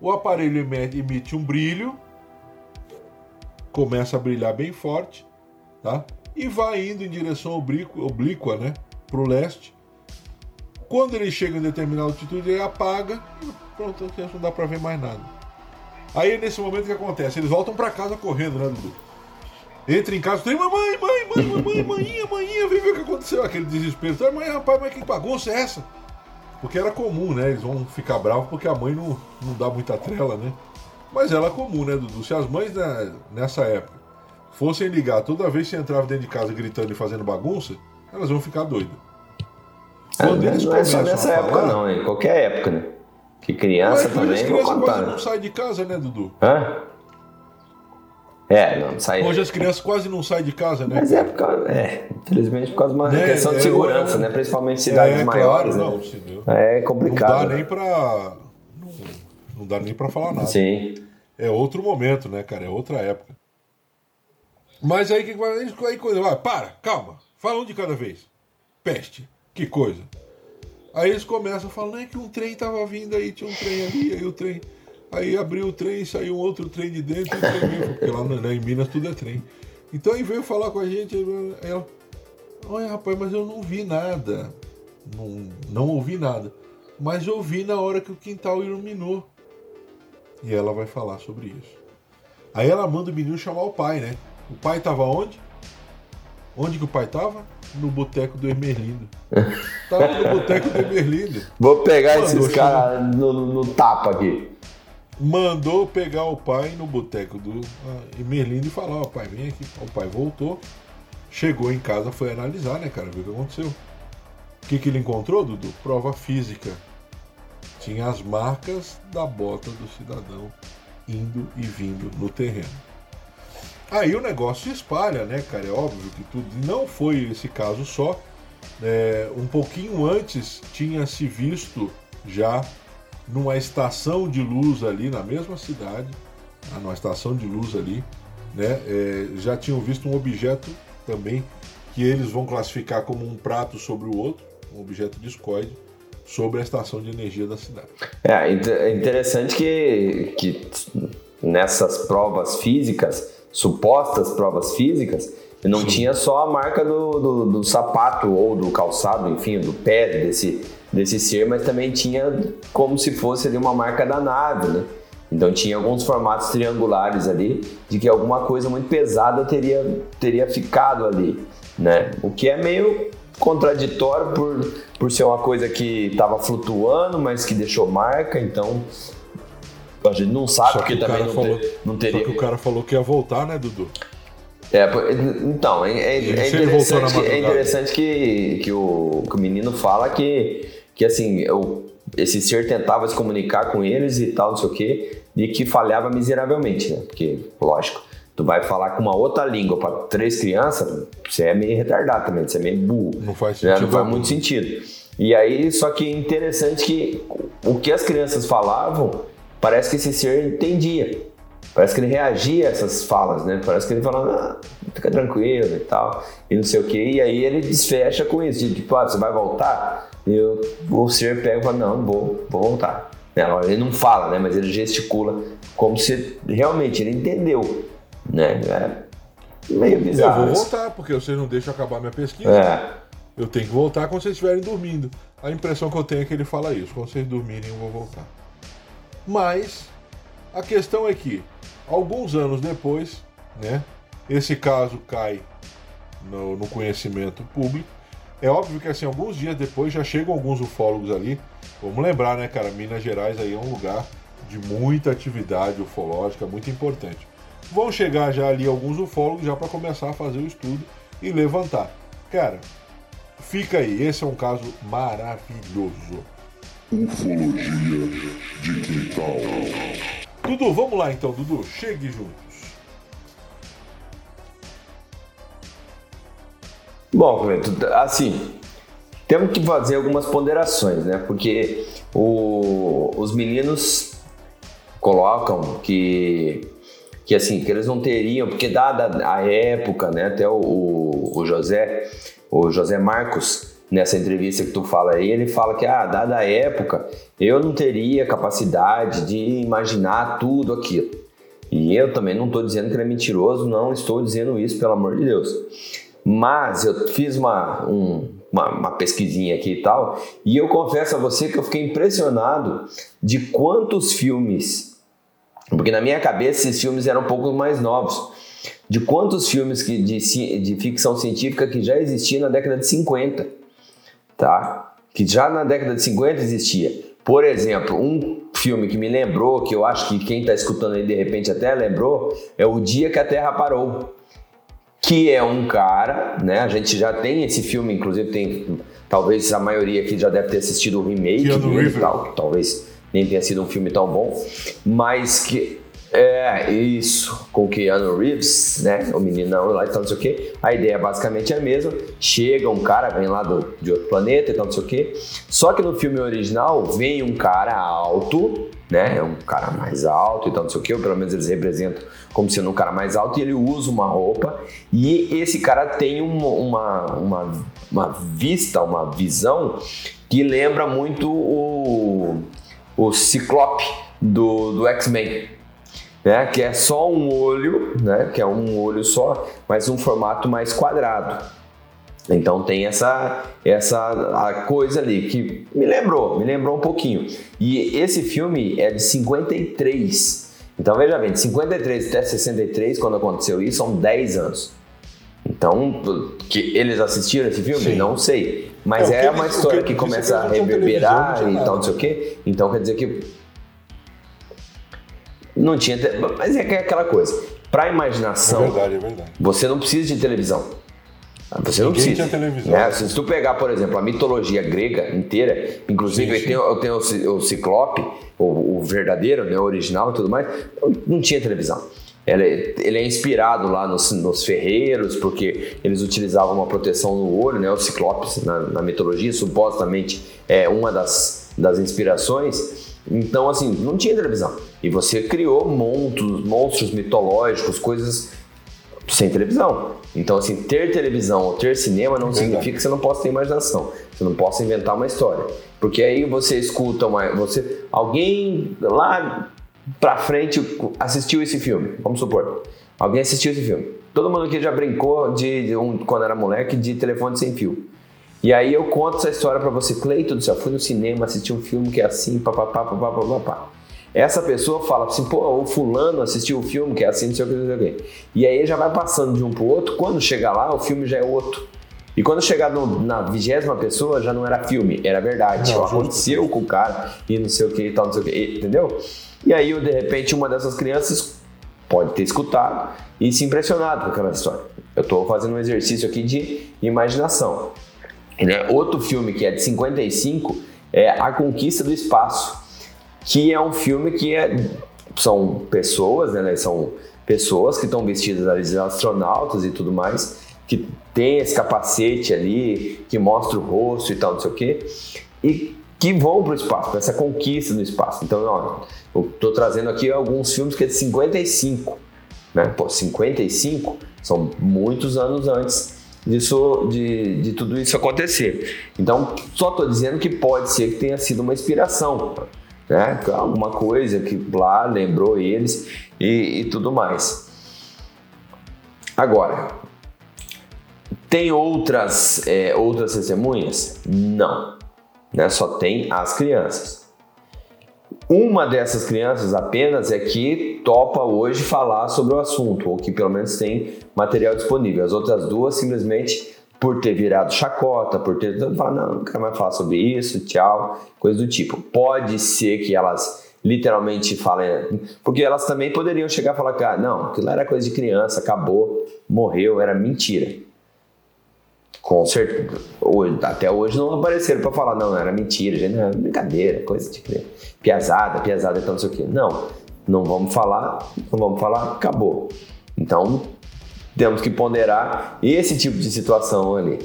O aparelho emite um brilho, começa a brilhar bem forte, tá? E vai indo em direção oblíqua, oblíqua né? Pro leste. Quando ele chega em determinada altitude, ele apaga e pronto, não dá pra ver mais nada. Aí nesse momento que acontece, eles voltam pra casa correndo, né, Dudu? Entra em casa, tem mamãe, mãe, mãe, mamãe, manhinha, manhinha, vem ver o que aconteceu. Aquele desespero. Mãe, rapaz, mas que bagunça é essa? Porque era comum, né? Eles vão ficar bravos porque a mãe não, não dá muita trela, né? Mas ela é comum, né, Dudu? Se as mães né, nessa época fossem ligar toda vez que você entrava dentro de casa gritando e fazendo bagunça, elas vão ficar doidas. Quando eles não é só nessa época, falar- não, em qualquer época, né? Que criança Mas também, vou crianças quase contar. não saem de casa, né, Dudu? Hã? É, não, sai. Hoje as crianças quase não saem de casa, né? Mas é por causa. É, infelizmente por causa de uma Né, questão de é, segurança, é, né? Principalmente em cidades é, maiores. claro, né? não. É Não complicado. dá nem pra. Não, não dá nem pra falar nada. Sim. É outro momento, né, cara? É outra época. Mas aí que. Aí coisa. Vai, para, calma. Fala um de cada vez. Peste. Que coisa. Aí eles começam não é que um trem tava vindo aí, tinha um trem ali, aí o trem. Aí abriu o trem, saiu um outro trem de dentro, e trem porque lá né, em Minas tudo é trem. Então aí veio falar com a gente, ela, olha rapaz, mas eu não vi nada. Não, não ouvi nada. Mas eu vi na hora que o quintal iluminou. E ela vai falar sobre isso. Aí ela manda o menino chamar o pai, né? O pai tava onde? Onde que o pai tava? No boteco do Emerlindo. Tava no boteco do Emerlindo. Vou pegar Mandou esses caras no, no- tapa aqui. Mandou pegar o pai no boteco do ah, Emerlindo e falar, ó pai, vem aqui. O pai voltou. Chegou em casa, foi analisar, né, cara? Ver o que aconteceu. O que, que ele encontrou, Dudu? Prova física. Tinha as marcas da bota do cidadão indo e vindo no terreno. Aí o negócio se espalha, né, cara? É óbvio que tudo. Não foi esse caso só. É, um pouquinho antes tinha se visto já numa estação de luz ali na mesma cidade, tá? numa estação de luz ali, né? é, já tinham visto um objeto também que eles vão classificar como um prato sobre o outro, um objeto discoide sobre a estação de energia da cidade. É inte- é interessante que, que nessas provas físicas, supostas provas físicas, não tinha só a marca do, do, do sapato ou do calçado, enfim, do pé desse, desse ser, mas também tinha como se fosse ali uma marca da nave, né? Então tinha alguns formatos triangulares ali de que alguma coisa muito pesada teria, teria ficado ali, né? O que é meio contraditório por, por ser uma coisa que estava flutuando, mas que deixou marca, então a gente não sabe Só porque também não, falou- te- não Só teria. que o cara falou que ia voltar, né, Dudu? É, pô, então, é, é- é interessante, que, é interessante que, que, o, que o menino fala que, que assim, eu, esse ser tentava se comunicar com eles e tal, não sei o quê, e que falhava miseravelmente, né? Porque, lógico, tu vai falar com uma outra língua para três crianças, você é meio retardado também, você é meio burro. Não faz né? sentido Não faz muito sentido. E aí, só que é interessante que o que as crianças falavam, parece que esse ser entendia. Parece que ele reagia a essas falas, né? Parece que ele falava, ah, fica tranquilo e tal, e não sei o quê. E aí ele desfecha com isso, tipo, ah, você vai voltar? E eu, o ser pega e fala, não, vou, vou voltar. Né? Ele não fala, né? Mas ele gesticula como se realmente ele entendeu, né? É meio Eu bizarro. vou isso. voltar, porque vocês não deixam acabar minha pesquisa. É. Eu tenho que voltar quando vocês estiverem dormindo. A impressão que eu tenho é que ele fala isso. Quando vocês dormirem, eu vou voltar. Mas a questão é que, alguns anos depois, né, esse caso cai no, no conhecimento público. É óbvio que assim, alguns dias depois já chegam alguns ufólogos ali. Vamos lembrar, né, cara? Minas Gerais aí é um lugar de muita atividade ufológica, muito importante. Vão chegar já ali alguns ufólogos já para começar a fazer o estudo e levantar. Cara, fica aí, esse é um caso maravilhoso. Ufologia de quintal. Dudu, vamos lá então, Dudu, chegue juntos. Bom, assim, temos que fazer algumas ponderações, né? Porque o- os meninos colocam que, que assim, que eles não teriam, porque dada a época, né? Até o, o José, o José Marcos, nessa entrevista que tu fala aí, ele fala que, ah, dada a época, eu não teria capacidade de imaginar tudo aquilo. E eu também não estou dizendo que ele é mentiroso, não estou dizendo isso, pelo amor de Deus. Mas eu fiz uma, um- uma, uma pesquisinha aqui e tal, e eu confesso a você que eu fiquei impressionado de quantos filmes, porque na minha cabeça esses filmes eram um pouco mais novos, de quantos filmes que, de, de ficção científica que já existiam na década de 50, tá? Que já na década de 50 existia. Por exemplo, um filme que me lembrou, que eu acho que quem está escutando aí de repente até lembrou, é O Dia que a Terra Parou que é um cara, né? A gente já tem esse filme, inclusive tem, talvez a maioria aqui já deve ter assistido o remake Keanu Reeves. e tal, talvez nem tenha sido um filme tão bom, mas que é isso, com Keanu Reeves, né? O meninão lá e tal, não sei o quê. A ideia basicamente é a mesma. Chega um cara, vem lá do, de outro planeta e tal, não sei o quê. Só que no filme original vem um cara alto, né? É um cara mais alto e tal, não sei o quê, ou pelo menos eles representam como sendo um cara mais alto, e ele usa uma roupa, e esse cara tem uma, uma, uma, uma vista, uma visão que lembra muito o, o Ciclope do, do X-Men. Né, que é só um olho, né, que é um olho só, mas um formato mais quadrado. Então tem essa essa coisa ali que me lembrou, me lembrou um pouquinho. E esse filme é de 53. Então veja bem, de 53 até 63, quando aconteceu isso, são 10 anos. Então, que eles assistiram esse filme? Sim. Não sei. Mas É, é, uma eles- história que que, começa a reverberar e tal, não sei o quê. Então quer dizer que não tinha. te- Mas é é aquela coisa. Pra É imaginação, verdade, é verdade. você não precisa de televisão. Você não precisa. tinha televisão. né? Se tu pegar, por exemplo, a mitologia grega inteira, inclusive Sim, sim. eu tenho o, Ci- o Ciclope, o, o verdadeiro, né, o original e tudo mais, não, tinha televisão. Ele, ele é inspirado lá nos, nos ferreiros, porque eles utilizavam uma proteção no olho, né? O Ciclopes na, na mitologia, supostamente é uma das, das inspirações. Então, assim, não tinha televisão. E você criou monstros, monstros mitológicos, coisas sem televisão. Então, assim, ter televisão ou ter cinema não Verdade. significa que você não possa ter imaginação. Você não possa inventar uma história. Porque aí você escuta uma. Você, alguém lá pra frente assistiu esse filme, vamos supor. Alguém assistiu esse filme. Todo mundo aqui já brincou de, de um, quando era moleque de telefone sem fio. E aí eu conto essa história pra você, Cleiton do céu, fui no cinema, assisti um filme que é assim, papapá, papapá, papapá. Essa pessoa fala assim, pô, o fulano assistiu o filme que é assim, não sei o que, não sei o que. E aí já vai passando de um pro outro, quando chegar lá, o filme já é outro. E quando chegar no- na vigésima pessoa, já não era filme, era verdade. Não, aconteceu com o cara e não sei o que e tal, não sei o que, entendeu? E aí, de repente, uma dessas crianças pode ter escutado e se impressionado com aquela história. Eu estou fazendo um exercício aqui de imaginação. Né? Outro filme que é de 55 é A Conquista do Espaço, que é um filme que é, são pessoas, né? São pessoas que estão vestidas ali de astronautas e tudo mais, que tem esse capacete ali, que mostra o rosto e tal, não sei o quê, e que vão para o espaço, para essa conquista no espaço. Então, ó, eu estou trazendo aqui alguns filmes que é de 55, né? Pô, 55 são muitos anos antes disso, de, de tudo isso acontecer. Então, só estou dizendo que pode ser que tenha sido uma inspiração, né? Alguma coisa que lá lembrou eles e, e tudo mais. Agora, tem outras, é, outras testemunhas? Não. Né? Só tem as crianças. Uma dessas crianças apenas é que topa hoje falar sobre o assunto, ou que pelo menos tem material disponível. As outras duas simplesmente por ter virado chacota, por ter falado, não, não quero mais falar sobre isso, tchau, coisa do tipo. Pode ser que elas literalmente falem, porque elas também poderiam chegar e falar, cara, não, aquilo era coisa de criança, acabou, morreu, era mentira. Com certeza. Hoje, até hoje não apareceram para falar, não, era mentira, gente, era brincadeira, coisa de criança. Piazada, piazada, então não sei o quê. Não, não vamos falar, não vamos falar, acabou. Então, temos que ponderar esse tipo de situação ali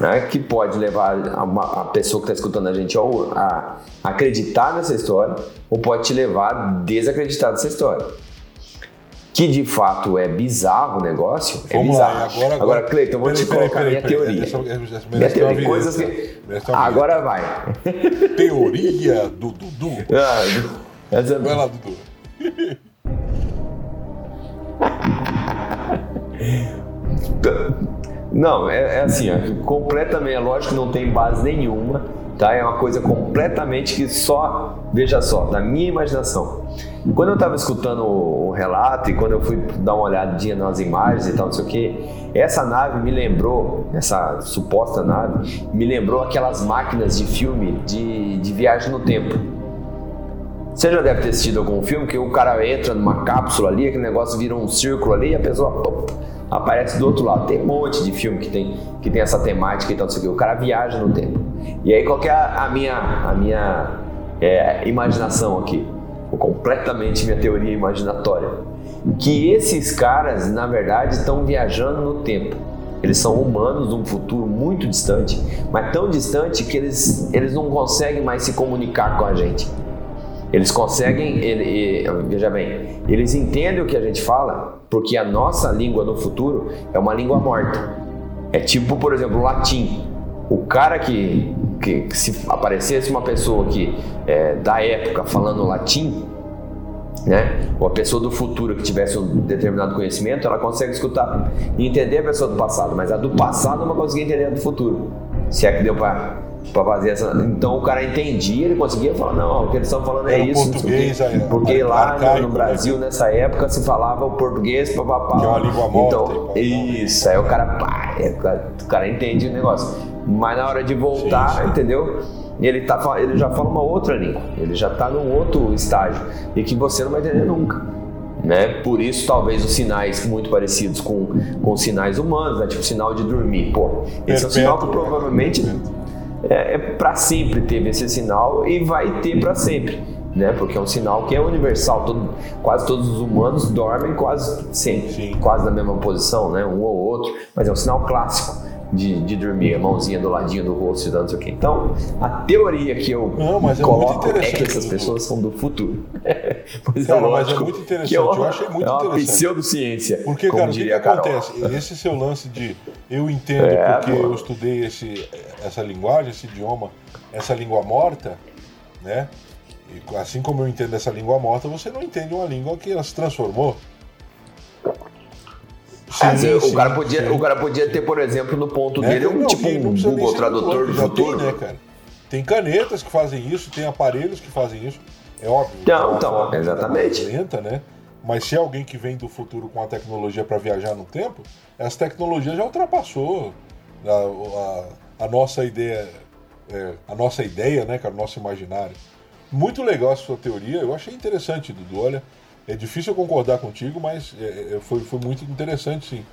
né, que pode levar a, uma, a pessoa que está escutando a gente ou a acreditar nessa história ou pode te levar a desacreditar dessa história. Que de fato é bizarro o negócio. É Vamos bizarro. lá, agora, agora, agora Cleiton, eu vou te colocar minha teoria. Essa, essa, minha teoria, coisas que. Agora vai. Teoria do Dudu. Ah, essa... Vai lá, Dudu. Não, é, é assim, completamente, é lógico que não tem base nenhuma, tá? É uma coisa completamente que só, veja só, da minha imaginação. Quando eu estava escutando o, relato e quando eu fui dar uma olhadinha nas imagens e tal, não sei o que, essa nave me lembrou, essa suposta nave, me lembrou aquelas máquinas de filme de, de viagem no tempo. Você já deve ter assistido algum filme que o cara entra numa cápsula ali, aquele negócio vira um círculo ali e a pessoa aparece do outro lado. Tem um monte de filme que tem, que tem essa temática e tal, o cara viaja no tempo. E aí, qual é a, minha, a minha é, imaginação aqui? Completamente minha teoria imaginatória. Que esses caras, na verdade, estão viajando no tempo. Eles são humanos de um futuro muito distante, mas tão distante que eles, eles não conseguem mais se comunicar com a gente. Eles conseguem, ele, veja bem, eles entendem o que a gente fala porque a nossa língua no futuro é uma língua morta. É tipo, por exemplo, o latim. O cara que, que, que se aparecesse uma pessoa que é, da época falando latim, né? Ou a pessoa do futuro que tivesse um determinado conhecimento, ela consegue escutar e entender a pessoa do passado, mas a do passado não vai conseguir entender a do futuro. Se é que deu para para fazer essa. Então o cara entendia, ele conseguia falar, não, o que eles estão falando é isso. Português, é, porque lá arcaico, no né? Brasil, né? nessa época, se falava o português, papapá. Que é uma língua morta. Então, isso, aí o cara, pá, o cara entende o negócio. Mas na hora de voltar, sim. entendeu? Ele, tá, ele já fala uma outra língua, ele já está num outro estágio e que você não vai entender nunca. Né? Por isso, talvez os sinais muito parecidos com, com sinais humanos, né? tipo sinal de dormir. Pô, esse é um sinal que provavelmente é, é para sempre teve esse sinal e vai ter para sempre. Né? Porque é um sinal que é universal. Todo, quase todos os humanos dormem quase sempre, Sim. quase na mesma posição, né? Um ou outro, mas é um sinal clássico de, de dormir, a mãozinha do ladinho do rosto e dando isso aqui. Então, a teoria que eu Não, é coloco é, que essas pessoas são do futuro. pois é, mas é muito interessante. Eu, eu achei muito é uma interessante. pseudociência. Porque, como cara, o que, que acontece? Esse seu lance de eu entendo é, porque eu estudei esse, essa linguagem, esse idioma, essa língua morta, né? E assim como eu entendo essa língua morta, você não entende uma língua que ela se transformou. Sim, sim, o, cara podia, sim, o cara podia ter, por exemplo, no ponto é, dele, um, tipo um Google Tradutor do futuro. Tem, né, cara? tem canetas que fazem isso, tem aparelhos que fazem isso. É óbvio. Não, então, exatamente. Lenta, né? Mas se é alguém que vem do futuro com a tecnologia para viajar no tempo, essa tecnologia já ultrapassou a, a, a nossa ideia, é, a nossa ideia, né, cara, o nosso imaginário. Muito legal a sua teoria, eu achei interessante, Dudu. Olha, é difícil eu concordar contigo, mas é, é, foi, foi muito interessante, sim.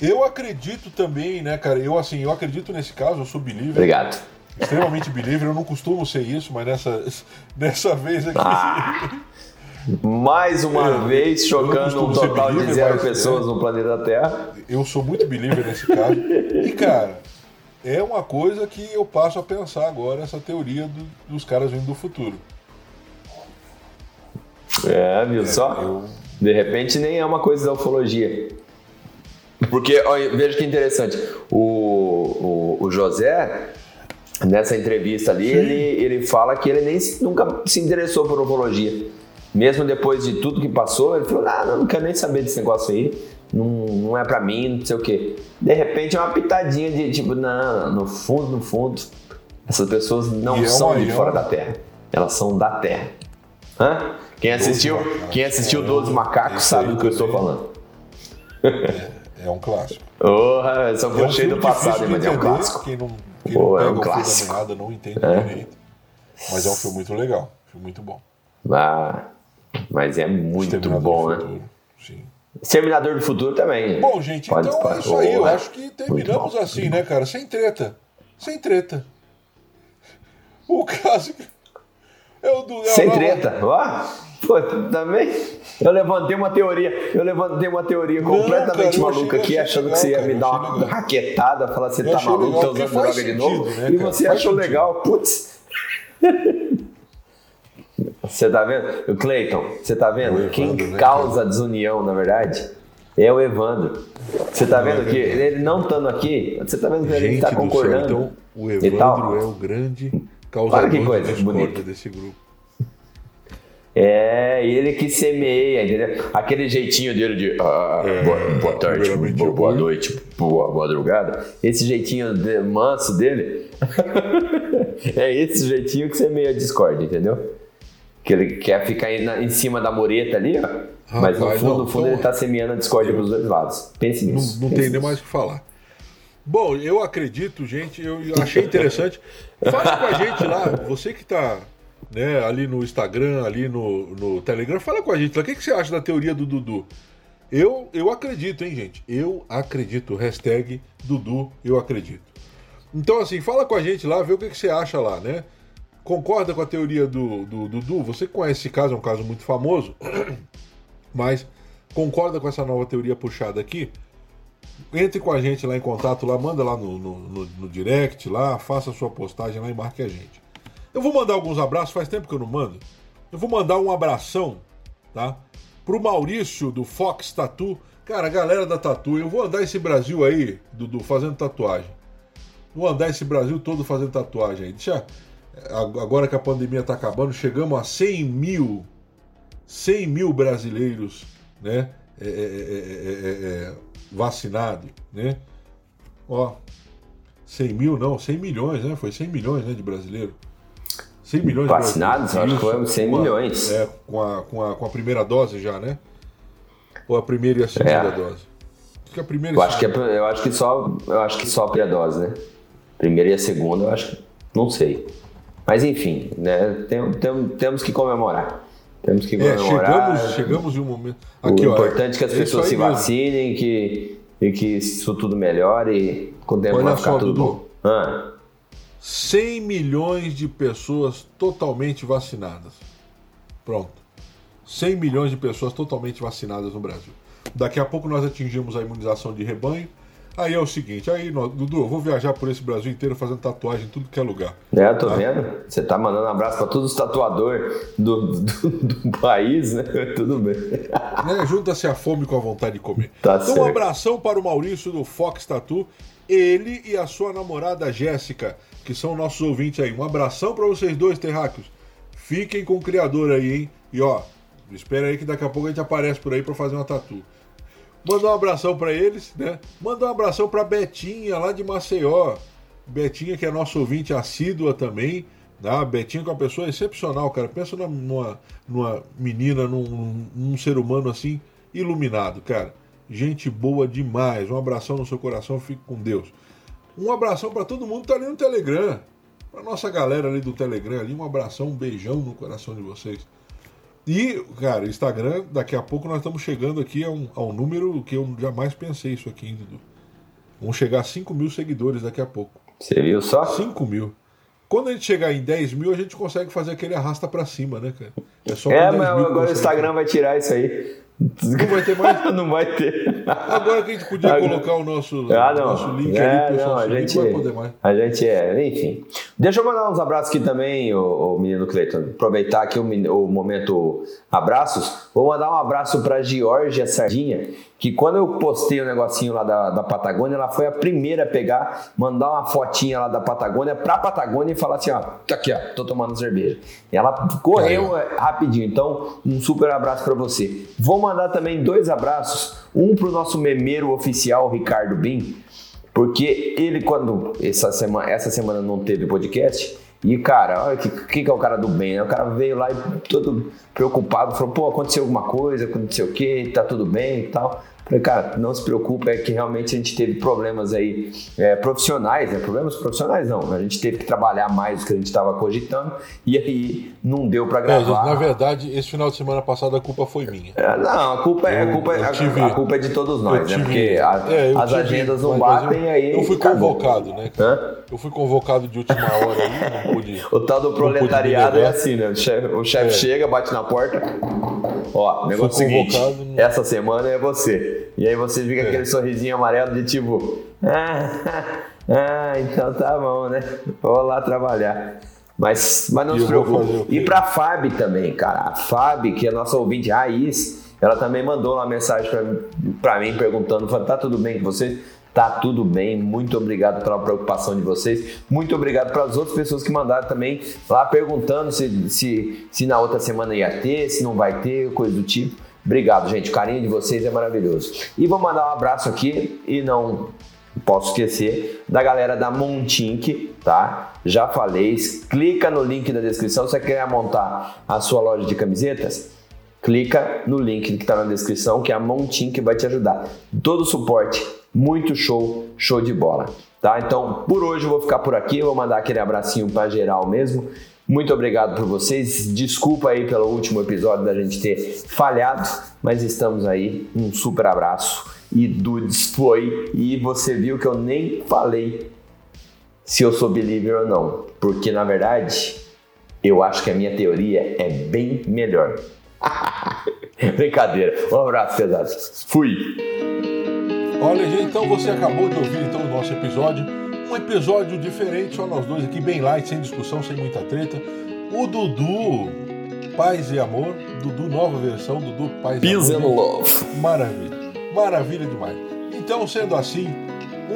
Eu acredito também, né, cara? Eu assim, eu acredito nesse caso, eu sou believer. Obrigado. Extremamente believer, eu não costumo ser isso, mas nessa, dessa vez aqui. Ah, mais uma vez, chocando um total de believer, zero mas, pessoas é. no planeta Terra. Eu sou muito believer nesse caso. E, cara, é uma coisa que eu passo a pensar agora, essa teoria do- dos caras vindo do futuro. É, viu só? eu- De repente nem é uma coisa da ufologia. Porque, veja que interessante. O, o, o José, nessa entrevista ali, ele, ele fala que ele nem se- nunca se interessou por ufologia. Mesmo depois de tudo que passou, ele falou: ah, não, não quero nem saber desse negócio aí. Não, não é pra mim, não sei o quê. De repente é uma pitadinha de tipo, não, no fundo, no fundo, essas pessoas não E é são uma- de é fora da Terra. Elas são da Terra. Hã? Quem assistiu, quem assistiu 12 Macacos sabe do que eu estou falando. É um clássico. Porra, só É um cheio do passado, mas é um clássico. Quem não, quem Pô, não é pega um o fio da clássico. meada não entende É. direito. Mas é um filme muito legal. Filme muito bom. Ah, mas é muito Exterminador bom, né? Futuro, Sim. Exterminador do Futuro também. Bom, gente, Pode- então é isso aí. Eu Oh, acho que terminamos bom. assim, né, cara? Sem treta. Sem treta. O caso é do. é Sem treta. Ó, pô, também. Eu levantei uma teoria, eu levantei uma teoria completamente cara, eu maluca aqui, achando legal, que você ia cara, me eu dar uma legal. raquetada, falar você Eu tá maluco, legal, tá usando droga de sentido, novo. né, e cara? você Faz achou legal, putz. Você tá vendo? O Cleiton, você tá vendo? O Evandro, Quem né, causa a desunião, na verdade, é o Evandro. Você tá vendo que ele não estando aqui, você tá vendo que ele Gente tá do concordando. céu, então o. Evandro é o grande Olha que coisa bonita. desse grupo. É, ele que semeia, entendeu? Aquele jeitinho dele de ah, boa, boa tarde, boa, boa oi. noite, boa madrugada. Esse jeitinho de- manso dele é esse jeitinho que semeia a discórdia, entendeu? Que ele quer ficar na- em cima da mureta ali, ó. mas no Rapaz, fundo, não, no fundo ele tá semeando a discórdia pros dois lados. Pense Não, nisso. não pense tem nem mais o que falar. Bom, eu acredito, gente, eu achei interessante. Fala com a gente lá, você que tá né, ali no Instagram, ali no, no Telegram, fala com a gente lá. O que, que você acha da teoria do Dudu? Eu, eu acredito, hein, gente? Eu acredito. Hashtag Dudu, eu acredito. Então, assim, fala com a gente lá, vê o que, que você acha lá, né? Concorda com a teoria do, do Dudu? Você conhece esse caso, é um caso muito famoso, mas concorda com essa nova teoria puxada aqui? Entre com a gente lá em contato, lá, manda lá no, no, no- no direct, lá, faça sua postagem lá e marque a gente. Eu vou mandar alguns abraços, faz tempo que eu não mando. Eu vou mandar um abração, tá? Pro Maurício do Fox Tattoo. Cara, galera da Tatu, eu vou andar esse Brasil aí, Dudu, fazendo tatuagem. Vou andar esse Brasil todo fazendo tatuagem aí. Deixa. Agora que a pandemia tá acabando, chegamos a 100 mil 100 mil brasileiros né, é, é, é, vacinados, né? Ó, 100 mil não, 100 milhões, né? Foi 100 milhões né, de brasileiros. 100 milhões de Vacinados? brasileiros. Acho que foi Isso, 100 com a- milhões. É, com a, com, a, com a primeira dose já, né? Ou a primeira e a segunda É. dose? Acho que a primeira Eu acho que, é, eu acho que só eu acho que só a primeira dose, né? Primeira e a segunda, eu acho que não sei. Mas enfim, né? Tem, tem- temos que comemorar. Temos que É, comemorar. chegamos, chegamos em um momento. o Aqui, ó, importante é que as é pessoas se vacinem que, e que isso tudo melhore e com o tempo Olha vai ficar só, tudo Dudu. bom. Ah, 100 milhões de pessoas totalmente vacinadas. Pronto. 100 milhões de pessoas totalmente vacinadas no Brasil. Daqui a pouco nós atingimos a imunização de rebanho. Aí é o seguinte, aí, Dudu, eu vou viajar por esse Brasil inteiro fazendo tatuagem em tudo que é lugar. é, eu tô vendo. Você tá mandando um abraço pra todos os tatuadores do, do, do país, né? Tudo bem. né? Junta-se a fome com a vontade de comer. Tá então, um certo. abração para o Maurício do Fox Tattoo, ele e a sua namorada Jéssica, que são nossos ouvintes aí. Um abração para vocês dois, terráqueos. Fiquem com o criador aí, hein? E ó, espera aí que daqui a pouco a gente aparece por aí para fazer uma tatu. Manda um abração para eles, né? Manda um abração para Betinha, lá de Maceió. Betinha, que é nosso ouvinte assídua também. Tá? Betinha que é uma pessoa excepcional, cara. Pensa numa, numa, numa menina, num, num ser humano assim, iluminado, cara. Gente boa demais. Um abração no seu coração, fique com Deus. Um abração para todo mundo que tá ali no Telegram. Pra nossa galera ali do Telegram ali, um abração, um beijão no coração de vocês. E, cara, Instagram, daqui a pouco nós estamos chegando aqui a um, a um número que eu jamais pensei isso aqui, Dudu. Vamos chegar a 5 mil seguidores daqui a pouco. Você viu só? 5 mil. Quando a gente chegar em 10 mil, a gente consegue fazer aquele arrasta pra cima, né, cara? É só É, mas agora o Instagram vai tirar isso aí. Não vai ter mais? não vai ter. Agora que a gente podia colocar o nosso, ah, nosso link é, ali, pessoal, não, a gente, vai poder mais. A gente é, enfim. Deixa eu mandar uns abraços aqui também, o, o menino Cleiton. Aproveitar aqui o, o, momento abraços. Vou mandar um abraço para Georgia Sardinha, que quando eu postei o um negocinho lá da, da Patagônia, ela foi a primeira a pegar, mandar uma fotinha lá da Patagônia pra Patagônia e falar assim: ó, tá aqui, ó, tô tomando cerveja. E ela correu Aí. rapidinho. Então, um super abraço para você. Vou mandar também dois abraços. Um pro nosso memeiro oficial, Ricardo Bin, porque ele, quando essa semana, essa semana não teve podcast, e, cara, olha o que, que, é o cara do bem, né? O cara veio lá e todo preocupado, falou, pô, aconteceu alguma coisa, aconteceu o quê, tá tudo bem e tal. Falei, cara, não se preocupe, é que realmente a gente teve problemas aí é, profissionais, né? Problemas profissionais não, a gente teve que trabalhar mais do que a gente estava cogitando e aí não deu para gravar. É, na verdade, esse final de semana passado a culpa foi minha. É, não, a culpa é, a culpa, é, tive, a, culpa é de todos nós, tive, né? Porque a, é, as tive, agendas não batem eu, aí. Eu fui convocado, né? Cara? Eu fui convocado de última hora aí, não pude. O tal do proletariado é assim, né? O chefe, o chefe é. chega, bate na porta. Ó, negócio seguinte, essa semana é você. E aí você fica é. aquele sorrisinho amarelo de tipo, ah, ah, então tá bom, né? Vou lá trabalhar. Mas, mas não e se preocupe. E pra Fábio também, cara. A Fábio, que é nossa ouvinte raiz, ela também mandou uma mensagem para mim perguntando: tá tudo bem com você? Tá tudo bem, muito obrigado pela preocupação de vocês. Muito obrigado para as outras pessoas que mandaram também lá perguntando se, se, se na outra semana ia ter, se não vai ter, coisa do tipo. Obrigado, gente. O carinho de vocês é maravilhoso. E vou mandar um abraço aqui e não posso esquecer da galera da Montink, tá? Já falei, clica no link da descrição. Se você quer montar a sua loja de camisetas, clica no link que está na descrição, que a Montink vai te ajudar. Todo o suporte muito show, show de bola. Tá? Então, por hoje eu vou ficar por aqui, eu vou mandar aquele abracinho para geral mesmo. Muito obrigado por vocês. Desculpa aí pelo último episódio da gente ter falhado, mas estamos aí. Um super abraço. E Dudes foi. E você viu que eu nem falei se eu sou believer ou não. Porque na verdade, eu acho que a minha teoria é bem melhor. Brincadeira. Um abraço, pesados. Fui. Olha, gente, então você acabou de ouvir então o nosso episódio. Um episódio diferente, só nós dois aqui, bem light, sem discussão, sem muita treta. O Dudu, Paz e Amor. Dudu, nova versão, Dudu, Paz Peace e Amor. and Love. Maravilha. Maravilha demais. Então, sendo assim,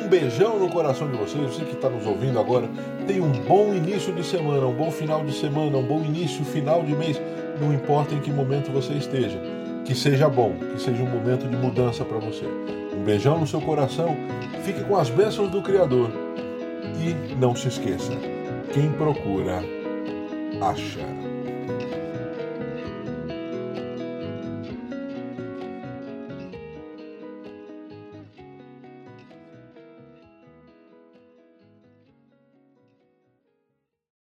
um beijão no coração de vocês, você que está nos ouvindo agora. Tenha um bom início de semana, um bom final de semana, um bom início, final de mês. Não importa em que momento você esteja. Que seja bom, que seja um momento de mudança para você. Um beijão no seu coração. Fique com as bênçãos do Criador. E não se esqueça: quem procura, acha.